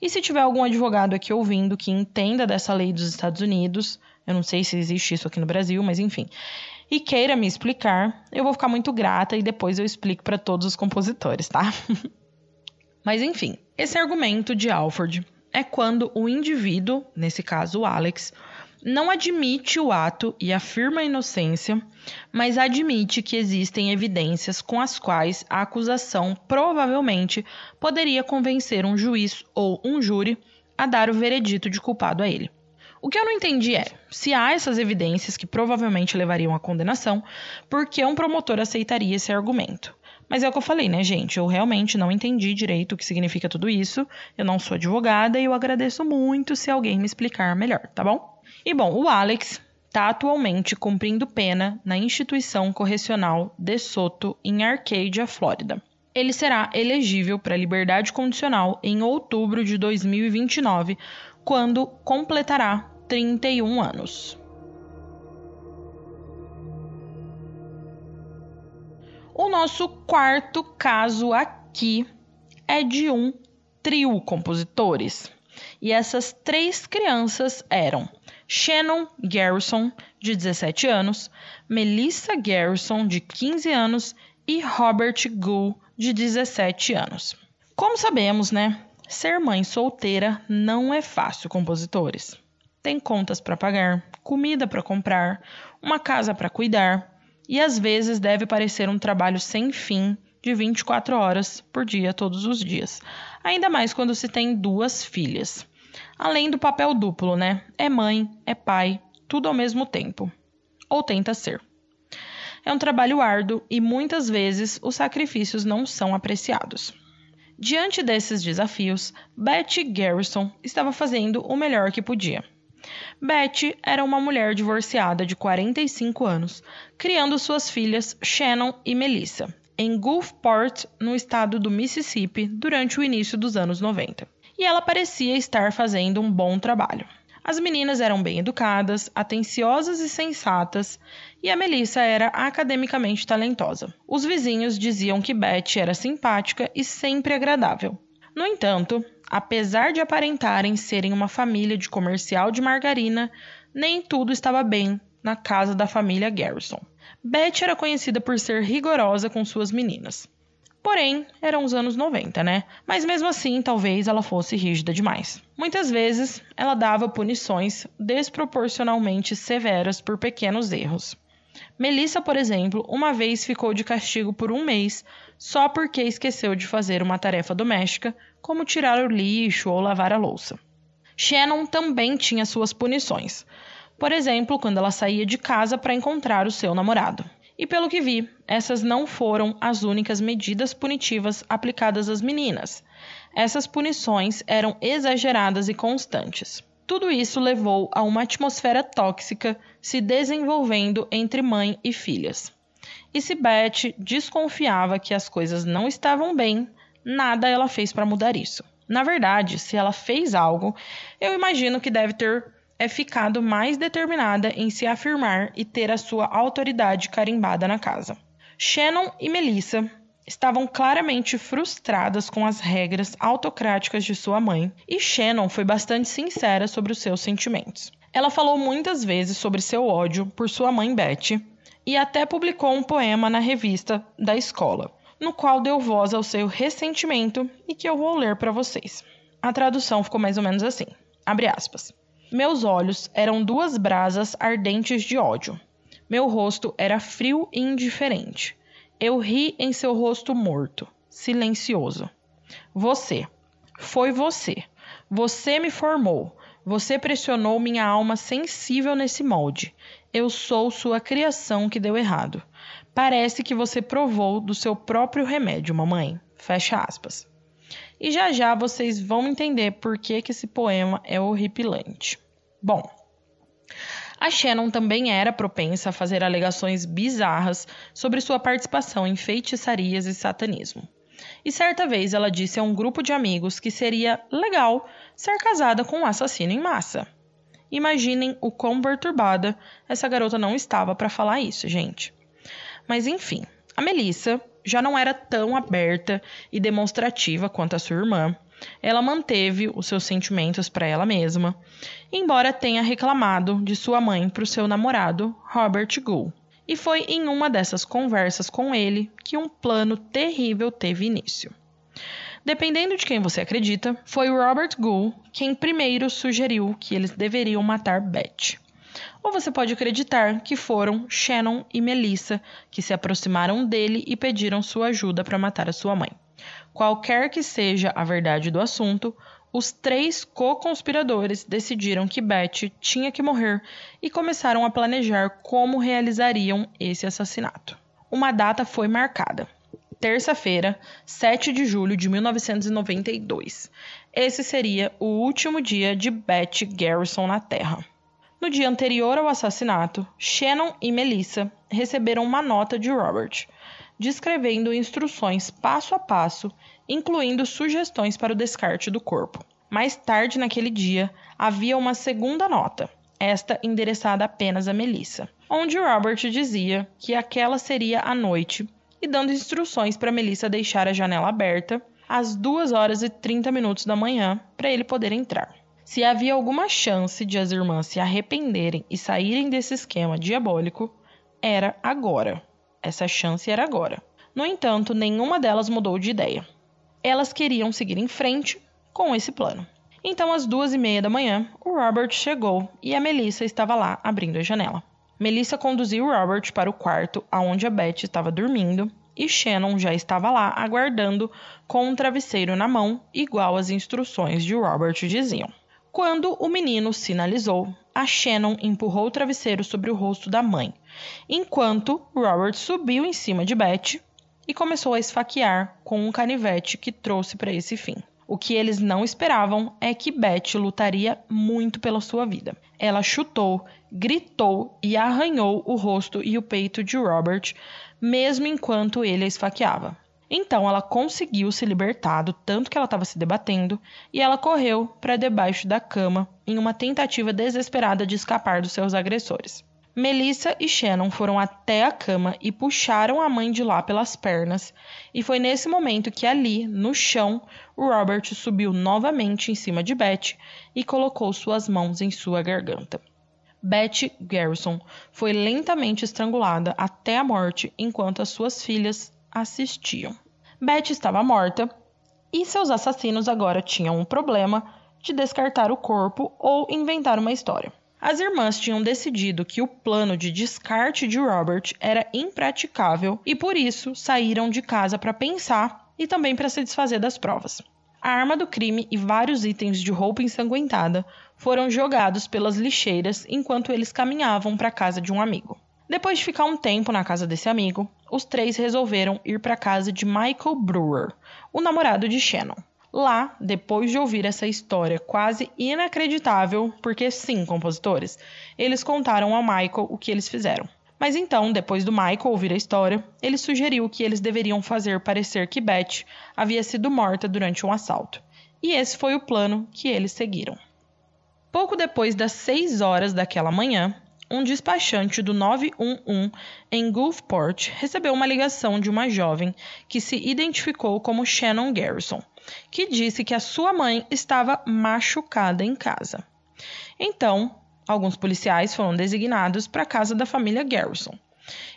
E se tiver algum advogado aqui ouvindo que entenda dessa lei dos Estados Unidos, eu não sei se existe isso aqui no Brasil, mas enfim, e queira me explicar, eu vou ficar muito grata e depois eu explico para todos os compositores, tá? Mas enfim, esse argumento de Alford é quando o indivíduo, nesse caso o Alex, não admite o ato e afirma a inocência, mas admite que existem evidências com as quais a acusação provavelmente poderia convencer um juiz ou um júri a dar o veredito de culpado a ele. O que eu não entendi é, se há essas evidências que provavelmente levariam à condenação, por que um promotor aceitaria esse argumento? Mas é o que eu falei, né, gente? Eu realmente não entendi direito o que significa tudo isso. Eu não sou advogada e eu agradeço muito se alguém me explicar melhor, tá bom? E bom, o Alex está atualmente cumprindo pena na instituição correcional de Soto, em Arcadia, Flórida. Ele será elegível para liberdade condicional em outubro de 2029, quando completará 31 anos. O nosso quarto caso aqui é de um trio compositores. E essas três crianças eram Shannon Garrison, de 17 anos, Melissa Garrison, de 15 anos, e Robert Gould, de 17 anos. Como sabemos, né? Ser mãe solteira não é fácil, compositores. Tem contas para pagar, comida para comprar, uma casa para cuidar e às vezes deve parecer um trabalho sem fim de 24 horas por dia todos os dias. Ainda mais quando se tem duas filhas. Além do papel duplo, né? É mãe, é pai, tudo ao mesmo tempo. Ou tenta ser. É um trabalho árduo e muitas vezes os sacrifícios não são apreciados. Diante desses desafios, Betty Garrison estava fazendo o melhor que podia. Betty era uma mulher divorciada de 45 anos, criando suas filhas Shannon e Melissa em Gulfport, no estado do Mississippi, durante o início dos anos 90. E ela parecia estar fazendo um bom trabalho. As meninas eram bem educadas, atenciosas e sensatas, e a Melissa era academicamente talentosa. Os vizinhos diziam que Betty era simpática e sempre agradável. No entanto, apesar de aparentarem serem uma família de comercial de margarina, nem tudo estava bem na casa da família Garrison. Betty era conhecida por ser rigorosa com suas meninas. Porém, eram os anos 90, né? Mas mesmo assim, talvez ela fosse rígida demais. Muitas vezes, ela dava punições desproporcionalmente severas por pequenos erros. Melissa, por exemplo, uma vez ficou de castigo por um mês só porque esqueceu de fazer uma tarefa doméstica, como tirar o lixo ou lavar a louça. Shannon também tinha suas punições. Por exemplo, quando ela saía de casa para encontrar o seu namorado. E pelo que vi, essas não foram as únicas medidas punitivas aplicadas às meninas. Essas punições eram exageradas e constantes. Tudo isso levou a uma atmosfera tóxica se desenvolvendo entre mãe e filhas. E se Beth desconfiava que as coisas não estavam bem, nada ela fez para mudar isso. Na verdade, se ela fez algo, eu imagino que deve ter é ficado mais determinada em se afirmar e ter a sua autoridade carimbada na casa. Shannon e Melissa estavam claramente frustradas com as regras autocráticas de sua mãe, e Shannon foi bastante sincera sobre os seus sentimentos. Ela falou muitas vezes sobre seu ódio por sua mãe Betty e até publicou um poema na revista da escola, no qual deu voz ao seu ressentimento e que eu vou ler para vocês. A tradução ficou mais ou menos assim: abre aspas. Meus olhos eram duas brasas ardentes de ódio. Meu rosto era frio e indiferente. Eu ri em seu rosto morto, silencioso. Você. Foi você. Você me formou. Você pressionou minha alma sensível nesse molde. Eu sou sua criação que deu errado. Parece que você provou do seu próprio remédio, mamãe. Fecha aspas. E já já vocês vão entender por que, que esse poema é horripilante. Bom, a Shannon também era propensa a fazer alegações bizarras sobre sua participação em feitiçarias e satanismo. E certa vez ela disse a um grupo de amigos que seria legal ser casada com um assassino em massa. Imaginem o quão perturbada essa garota não estava para falar isso, gente. Mas enfim, a Melissa já não era tão aberta e demonstrativa quanto a sua irmã. Ela manteve os seus sentimentos para ela mesma, embora tenha reclamado de sua mãe para o seu namorado, Robert Gould. E foi em uma dessas conversas com ele que um plano terrível teve início. Dependendo de quem você acredita, foi Robert Gould quem primeiro sugeriu que eles deveriam matar Beth. Ou você pode acreditar que foram Shannon e Melissa que se aproximaram dele e pediram sua ajuda para matar a sua mãe. Qualquer que seja a verdade do assunto, os três co-conspiradores decidiram que Beth tinha que morrer e começaram a planejar como realizariam esse assassinato. Uma data foi marcada. Terça-feira, 7 de julho de 1992. Esse seria o último dia de Beth Garrison na Terra. No dia anterior ao assassinato, Shannon e Melissa receberam uma nota de Robert, descrevendo instruções passo a passo, incluindo sugestões para o descarte do corpo. Mais tarde naquele dia, havia uma segunda nota, esta endereçada apenas a Melissa, onde Robert dizia que aquela seria a noite e dando instruções para Melissa deixar a janela aberta às 2 horas e 30 minutos da manhã para ele poder entrar. Se havia alguma chance de as irmãs se arrependerem e saírem desse esquema diabólico, era agora. Essa chance era agora. No entanto, nenhuma delas mudou de ideia. Elas queriam seguir em frente com esse plano. Então, às duas e meia da manhã, o Robert chegou e a Melissa estava lá abrindo a janela. Melissa conduziu Robert para o quarto onde a Beth estava dormindo e Shannon já estava lá aguardando com um travesseiro na mão, igual as instruções de Robert diziam. Quando o menino sinalizou, a Shannon empurrou o travesseiro sobre o rosto da mãe, enquanto Robert subiu em cima de Beth e começou a esfaquear com um canivete que trouxe para esse fim. O que eles não esperavam é que Beth lutaria muito pela sua vida. Ela chutou, gritou e arranhou o rosto e o peito de Robert, mesmo enquanto ele a esfaqueava. Então ela conseguiu se libertar do tanto que ela estava se debatendo e ela correu para debaixo da cama em uma tentativa desesperada de escapar dos seus agressores. Melissa e Shannon foram até a cama e puxaram a mãe de lá pelas pernas, e foi nesse momento que ali, no chão, Robert subiu novamente em cima de Beth e colocou suas mãos em sua garganta. Beth Garrison foi lentamente estrangulada até a morte enquanto as suas filhas assistiam. Beth estava morta e seus assassinos agora tinham um problema de descartar o corpo ou inventar uma história. As irmãs tinham decidido que o plano de descarte de Robert era impraticável e por isso saíram de casa para pensar e também para se desfazer das provas. A arma do crime e vários itens de roupa ensanguentada foram jogados pelas lixeiras enquanto eles caminhavam para a casa de um amigo. Depois de ficar um tempo na casa desse amigo, os três resolveram ir para casa de Michael Brewer, o namorado de Shannon. Lá, depois de ouvir essa história quase inacreditável, porque sim, compositores, eles contaram a Michael o que eles fizeram. Mas então, depois do Michael ouvir a história, ele sugeriu que eles deveriam fazer parecer que Beth havia sido morta durante um assalto. E esse foi o plano que eles seguiram. Pouco depois das 6 horas daquela manhã, um despachante do 911 em Gulfport recebeu uma ligação de uma jovem que se identificou como Shannon Garrison, que disse que a sua mãe estava machucada em casa. Então, alguns policiais foram designados para a casa da família Garrison.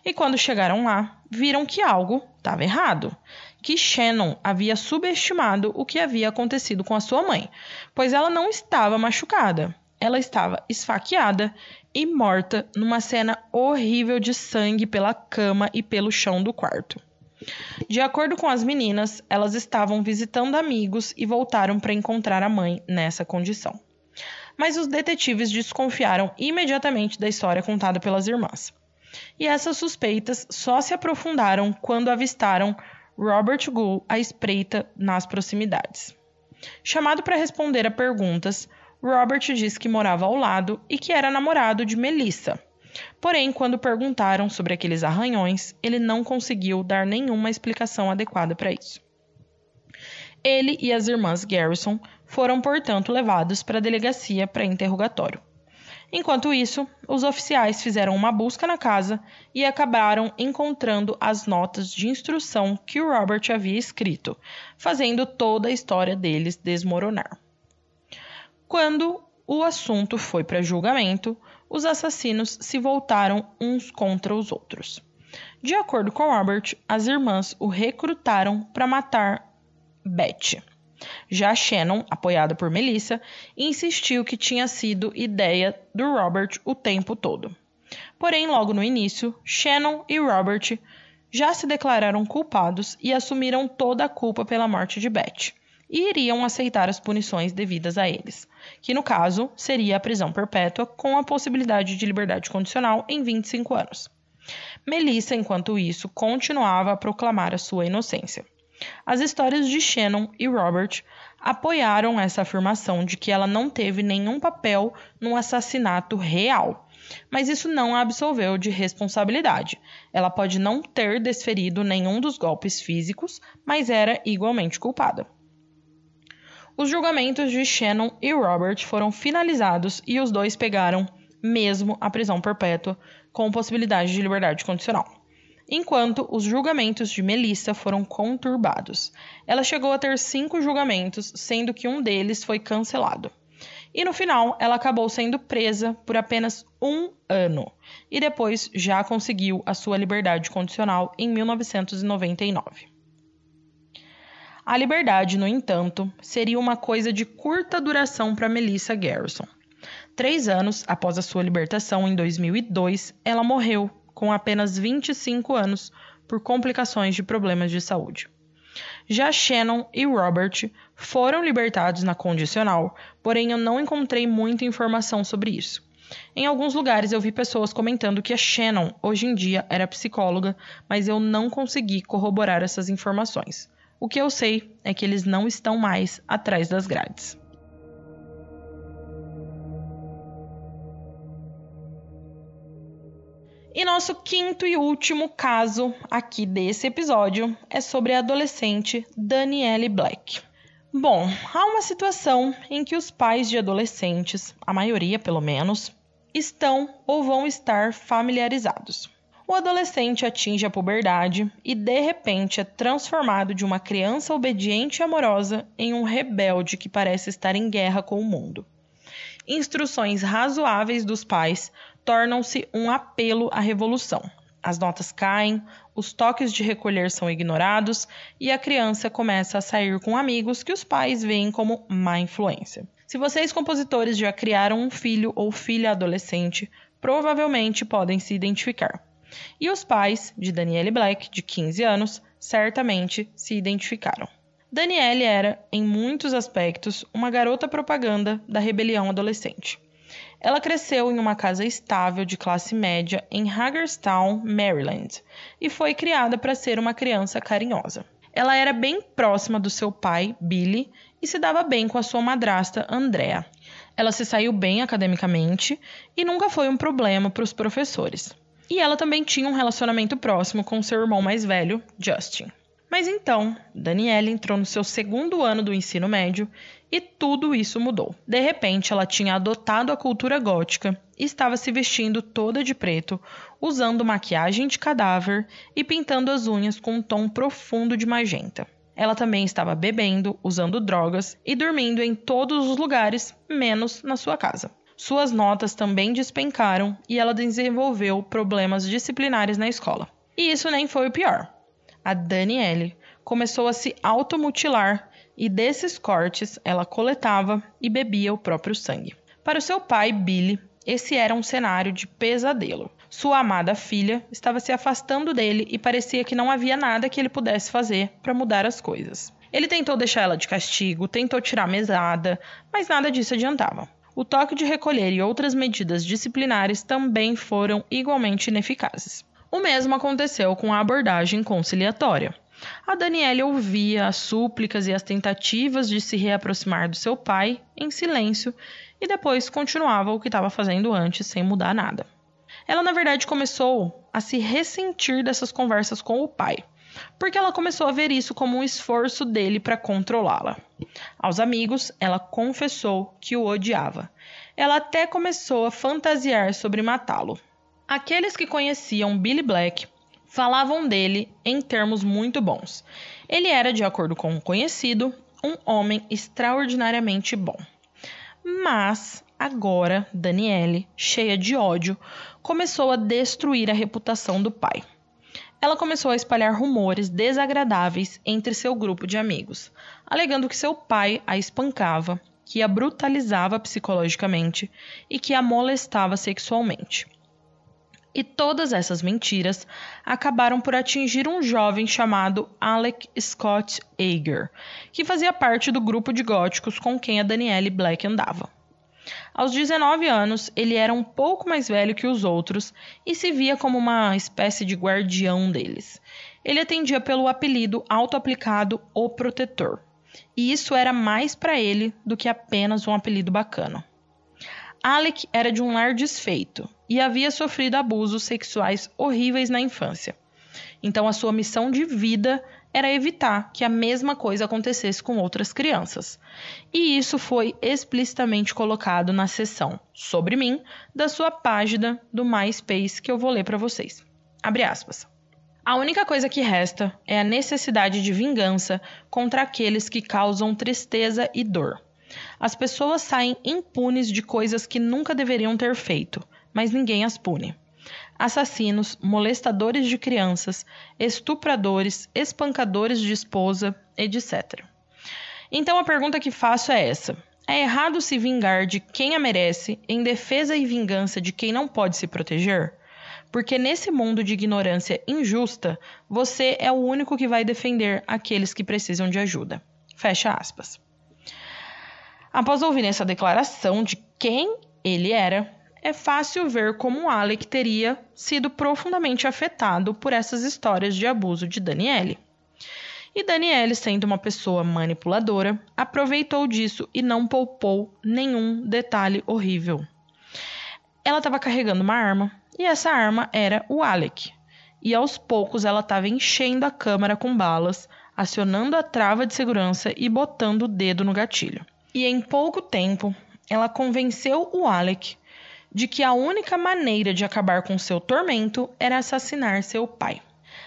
E quando chegaram lá, viram que algo estava errado, que Shannon havia subestimado o que havia acontecido com a sua mãe, pois ela não estava machucada, ela estava esfaqueada e morta numa cena horrível de sangue pela cama e pelo chão do quarto. De acordo com as meninas, elas estavam visitando amigos e voltaram para encontrar a mãe nessa condição. Mas os detetives desconfiaram imediatamente da história contada pelas irmãs. E essas suspeitas só se aprofundaram quando avistaram Robert Gould à espreita nas proximidades. Chamado para responder a perguntas, Robert disse que morava ao lado e que era namorado de Melissa. Porém, quando perguntaram sobre aqueles arranhões, ele não conseguiu dar nenhuma explicação adequada para isso. Ele e as irmãs Garrison foram, portanto, levados para a delegacia para interrogatório. Enquanto isso, os oficiais fizeram uma busca na casa e acabaram encontrando as notas de instrução que o Robert havia escrito, fazendo toda a história deles desmoronar. Quando o assunto foi para julgamento, os assassinos se voltaram uns contra os outros. De acordo com Robert, as irmãs o recrutaram para matar Beth. Já Shannon, apoiada por Melissa, insistiu que tinha sido ideia do Robert o tempo todo. Porém, logo no início, Shannon e Robert já se declararam culpados e assumiram toda a culpa pela morte de Beth e iriam aceitar as punições devidas a eles, que no caso seria a prisão perpétua com a possibilidade de liberdade condicional em 25 anos. Melissa, enquanto isso, continuava a proclamar a sua inocência. As histórias de Shannon e Robert apoiaram essa afirmação de que ela não teve nenhum papel no assassinato real. Mas isso não a absolveu de responsabilidade. Ela pode não ter desferido nenhum dos golpes físicos, mas era igualmente culpada. Os julgamentos de Shannon e Robert foram finalizados e os dois pegaram mesmo a prisão perpétua, com possibilidade de liberdade condicional. Enquanto os julgamentos de Melissa foram conturbados. Ela chegou a ter cinco julgamentos, sendo que um deles foi cancelado. E no final, ela acabou sendo presa por apenas um ano e depois já conseguiu a sua liberdade condicional em 1999. A liberdade, no entanto, seria uma coisa de curta duração para Melissa Garrison. Três anos após a sua libertação, em 2002, ela morreu com apenas 25 anos por complicações de problemas de saúde. Já Shannon e Robert foram libertados na condicional, porém eu não encontrei muita informação sobre isso. Em alguns lugares eu vi pessoas comentando que a Shannon hoje em dia era psicóloga, mas eu não consegui corroborar essas informações. O que eu sei é que eles não estão mais atrás das grades. E nosso quinto e último caso aqui desse episódio é sobre a adolescente Danielle Black. Bom, há uma situação em que os pais de adolescentes, a maioria pelo menos, estão ou vão estar familiarizados. O adolescente atinge a puberdade e de repente é transformado de uma criança obediente e amorosa em um rebelde que parece estar em guerra com o mundo. Instruções razoáveis dos pais tornam-se um apelo à revolução. As notas caem, os toques de recolher são ignorados e a criança começa a sair com amigos que os pais veem como má influência. Se vocês, compositores, já criaram um filho ou filha adolescente, provavelmente podem se identificar. E os pais de Danielle Black, de 15 anos, certamente se identificaram. Danielle era, em muitos aspectos, uma garota propaganda da rebelião adolescente. Ela cresceu em uma casa estável de classe média em Hagerstown, Maryland, e foi criada para ser uma criança carinhosa. Ela era bem próxima do seu pai, Billy, e se dava bem com a sua madrasta, Andrea. Ela se saiu bem academicamente e nunca foi um problema para os professores. E ela também tinha um relacionamento próximo com seu irmão mais velho, Justin. Mas então, Daniela entrou no seu segundo ano do ensino médio e tudo isso mudou. De repente, ela tinha adotado a cultura gótica e estava se vestindo toda de preto, usando maquiagem de cadáver e pintando as unhas com um tom profundo de magenta. Ela também estava bebendo, usando drogas e dormindo em todos os lugares, menos na sua casa. Suas notas também despencaram e ela desenvolveu problemas disciplinares na escola. E isso nem foi o pior. A Danielle começou a se automutilar e desses cortes ela coletava e bebia o próprio sangue. Para o seu pai, Billy, esse era um cenário de pesadelo. Sua amada filha estava se afastando dele e parecia que não havia nada que ele pudesse fazer para mudar as coisas. Ele tentou deixar ela de castigo, tentou tirar mesada, mas nada disso adiantava. O toque de recolher e outras medidas disciplinares também foram igualmente ineficazes. O mesmo aconteceu com a abordagem conciliatória. A Daniela ouvia as súplicas e as tentativas de se reaproximar do seu pai em silêncio e depois continuava o que estava fazendo antes sem mudar nada. Ela, na verdade, começou a se ressentir dessas conversas com o pai, porque ela começou a ver isso como um esforço dele para controlá-la. Aos amigos, ela confessou que o odiava. Ela até começou a fantasiar sobre matá-lo. Aqueles que conheciam Billy Black falavam dele em termos muito bons. Ele era, de acordo com o conhecido, um homem extraordinariamente bom. Mas agora, Daniele, cheia de ódio, começou a destruir a reputação do pai. Ela começou a espalhar rumores desagradáveis entre seu grupo de amigos, alegando que seu pai a espancava, que a brutalizava psicologicamente e que a molestava sexualmente. E todas essas mentiras acabaram por atingir um jovem chamado Alec Scott Ager, que fazia parte do grupo de góticos com quem a Danielle Black andava. Aos 19 anos, ele era um pouco mais velho que os outros e se via como uma espécie de guardião deles. Ele atendia pelo apelido auto-aplicado O Protetor, e isso era mais para ele do que apenas um apelido bacana. Alec era de um lar desfeito e havia sofrido abusos sexuais horríveis na infância. Então a sua missão de vida era evitar que a mesma coisa acontecesse com outras crianças. E isso foi explicitamente colocado na seção Sobre mim da sua página do MySpace que eu vou ler para vocês. Abre aspas. A única coisa que resta é a necessidade de vingança contra aqueles que causam tristeza e dor. As pessoas saem impunes de coisas que nunca deveriam ter feito, mas ninguém as pune. Assassinos, molestadores de crianças, estupradores, espancadores de esposa, etc. Então a pergunta que faço é essa: é errado se vingar de quem a merece em defesa e vingança de quem não pode se proteger? Porque nesse mundo de ignorância injusta, você é o único que vai defender aqueles que precisam de ajuda. Fecha aspas. Após ouvir essa declaração de quem ele era, é fácil ver como Alec teria sido profundamente afetado por essas histórias de abuso de Daniele. E Danielle, sendo uma pessoa manipuladora, aproveitou disso e não poupou nenhum detalhe horrível. Ela estava carregando uma arma e essa arma era o Alec. E aos poucos ela estava enchendo a câmara com balas, acionando a trava de segurança e botando o dedo no gatilho. E em pouco tempo, ela convenceu o Alec de que a única maneira de acabar com seu tormento era assassinar seu pai.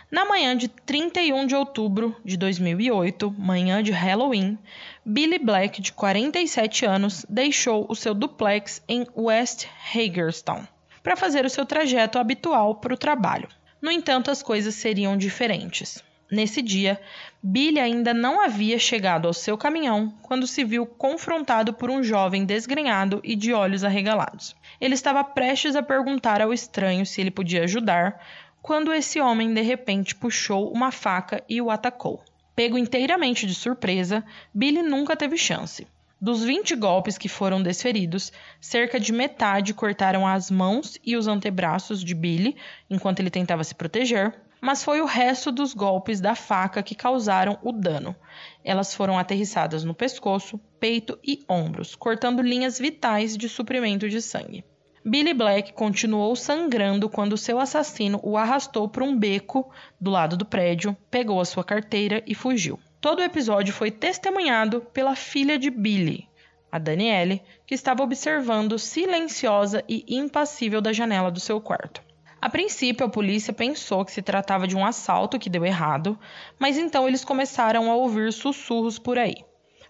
Na manhã de 31 de outubro de 2008, manhã de Halloween, Billy Black, de 47 anos, deixou o seu duplex em West Hagerstown para fazer o seu trajeto habitual para o trabalho. No entanto, as coisas seriam diferentes. Nesse dia, Billy ainda não havia chegado ao seu caminhão quando se viu confrontado por um jovem desgrenhado e de olhos arregalados. Ele estava prestes a perguntar ao estranho se ele podia ajudar, quando esse homem de repente puxou uma faca e o atacou. Pego inteiramente de surpresa, Billy nunca teve chance. Dos 20 golpes que foram desferidos, cerca de metade cortaram as mãos e os antebraços de Billy enquanto ele tentava se proteger, mas foi o resto dos golpes da faca que causaram o dano. Elas foram aterrissadas no pescoço, peito e ombros, cortando linhas vitais de suprimento de sangue. Billy Black continuou sangrando quando seu assassino o arrastou para um beco do lado do prédio, pegou a sua carteira e fugiu. Todo o episódio foi testemunhado pela filha de Billy, a Danielle, que estava observando silenciosa e impassível da janela do seu quarto. A princípio, a polícia pensou que se tratava de um assalto que deu errado, mas então eles começaram a ouvir sussurros por aí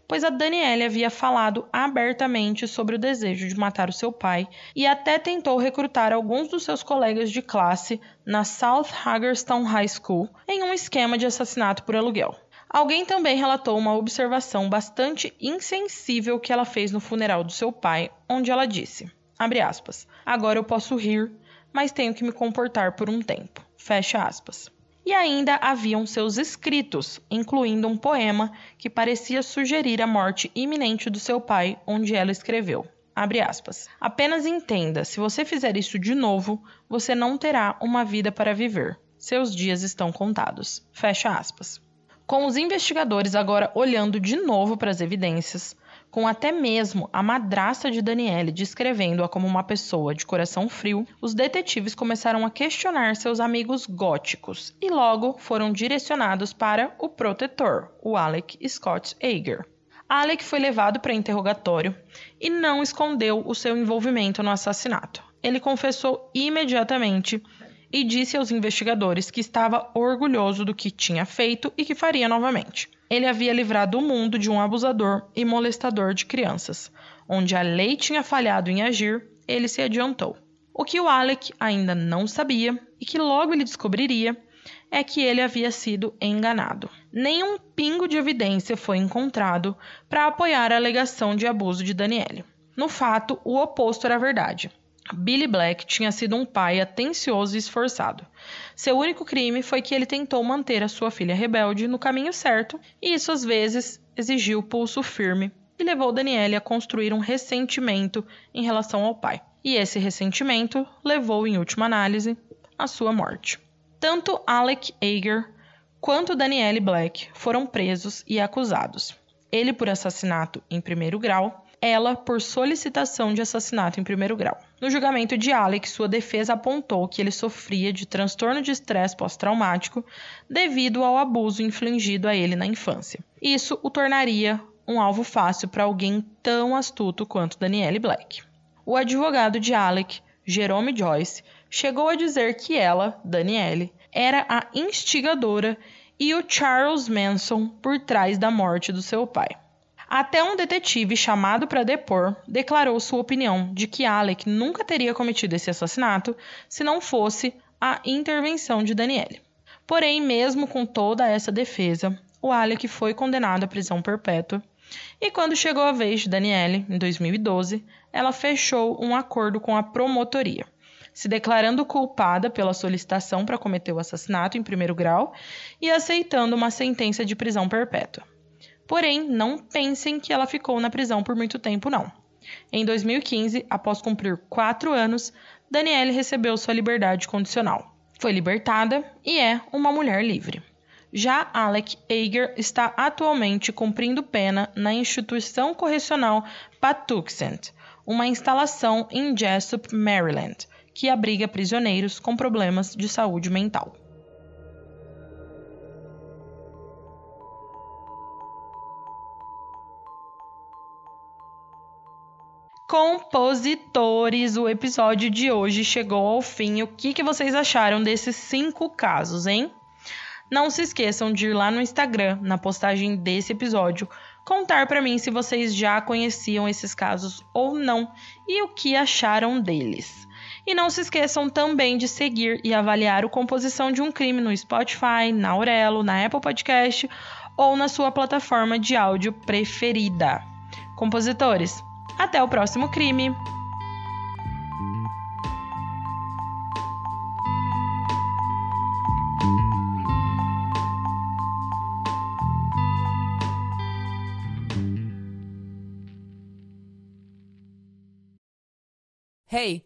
pois a Danielle havia falado abertamente sobre o desejo de matar o seu pai e até tentou recrutar alguns dos seus colegas de classe na South Hagerstown High School em um esquema de assassinato por aluguel. Alguém também relatou uma observação bastante insensível que ela fez no funeral do seu pai, onde ela disse: aspas, Agora eu posso rir, mas tenho que me comportar por um tempo. Fecha aspas e ainda haviam seus escritos, incluindo um poema que parecia sugerir a morte iminente do seu pai, onde ela escreveu. Aspas, Apenas entenda, se você fizer isso de novo, você não terá uma vida para viver. Seus dias estão contados. Fecha aspas. Com os investigadores agora olhando de novo para as evidências, com até mesmo a madrasta de Daniele descrevendo-a como uma pessoa de coração frio, os detetives começaram a questionar seus amigos góticos e logo foram direcionados para o protetor, o Alec Scott Ager. Alec foi levado para interrogatório e não escondeu o seu envolvimento no assassinato. Ele confessou imediatamente e disse aos investigadores que estava orgulhoso do que tinha feito e que faria novamente ele havia livrado o mundo de um abusador e molestador de crianças. Onde a lei tinha falhado em agir, ele se adiantou. O que o Alec ainda não sabia e que logo ele descobriria é que ele havia sido enganado. Nenhum pingo de evidência foi encontrado para apoiar a alegação de abuso de Daniele. No fato, o oposto era verdade. Billy Black tinha sido um pai atencioso e esforçado. Seu único crime foi que ele tentou manter a sua filha rebelde no caminho certo, e isso às vezes exigiu pulso firme e levou Daniele a construir um ressentimento em relação ao pai. E esse ressentimento levou, em última análise, à sua morte. Tanto Alec Ager quanto Danielle Black foram presos e acusados. Ele por assassinato em primeiro grau ela por solicitação de assassinato em primeiro grau. No julgamento de Alec, sua defesa apontou que ele sofria de transtorno de estresse pós-traumático devido ao abuso infligido a ele na infância. Isso o tornaria um alvo fácil para alguém tão astuto quanto Danielle Black. O advogado de Alec, Jerome Joyce, chegou a dizer que ela, Danielle, era a instigadora e o Charles Manson por trás da morte do seu pai. Até um detetive chamado para depor declarou sua opinião de que Alec nunca teria cometido esse assassinato se não fosse a intervenção de Daniele. Porém, mesmo com toda essa defesa, o Alec foi condenado à prisão perpétua. E quando chegou a vez de Daniele, em 2012, ela fechou um acordo com a promotoria, se declarando culpada pela solicitação para cometer o assassinato em primeiro grau e aceitando uma sentença de prisão perpétua. Porém, não pensem que ela ficou na prisão por muito tempo, não. Em 2015, após cumprir quatro anos, Danielle recebeu sua liberdade condicional. Foi libertada e é uma mulher livre. Já Alec Ager está atualmente cumprindo pena na instituição correcional Patuxent, uma instalação em Jessup, Maryland, que abriga prisioneiros com problemas de saúde mental. Compositores, o episódio de hoje chegou ao fim. O que, que vocês acharam desses cinco casos, hein? Não se esqueçam de ir lá no Instagram, na postagem desse episódio, contar para mim se vocês já conheciam esses casos ou não e o que acharam deles. E não se esqueçam também de seguir e avaliar o Composição de um Crime no Spotify, na Aurelo, na Apple Podcast ou na sua plataforma de áudio preferida. Compositores, até o próximo crime! Hey,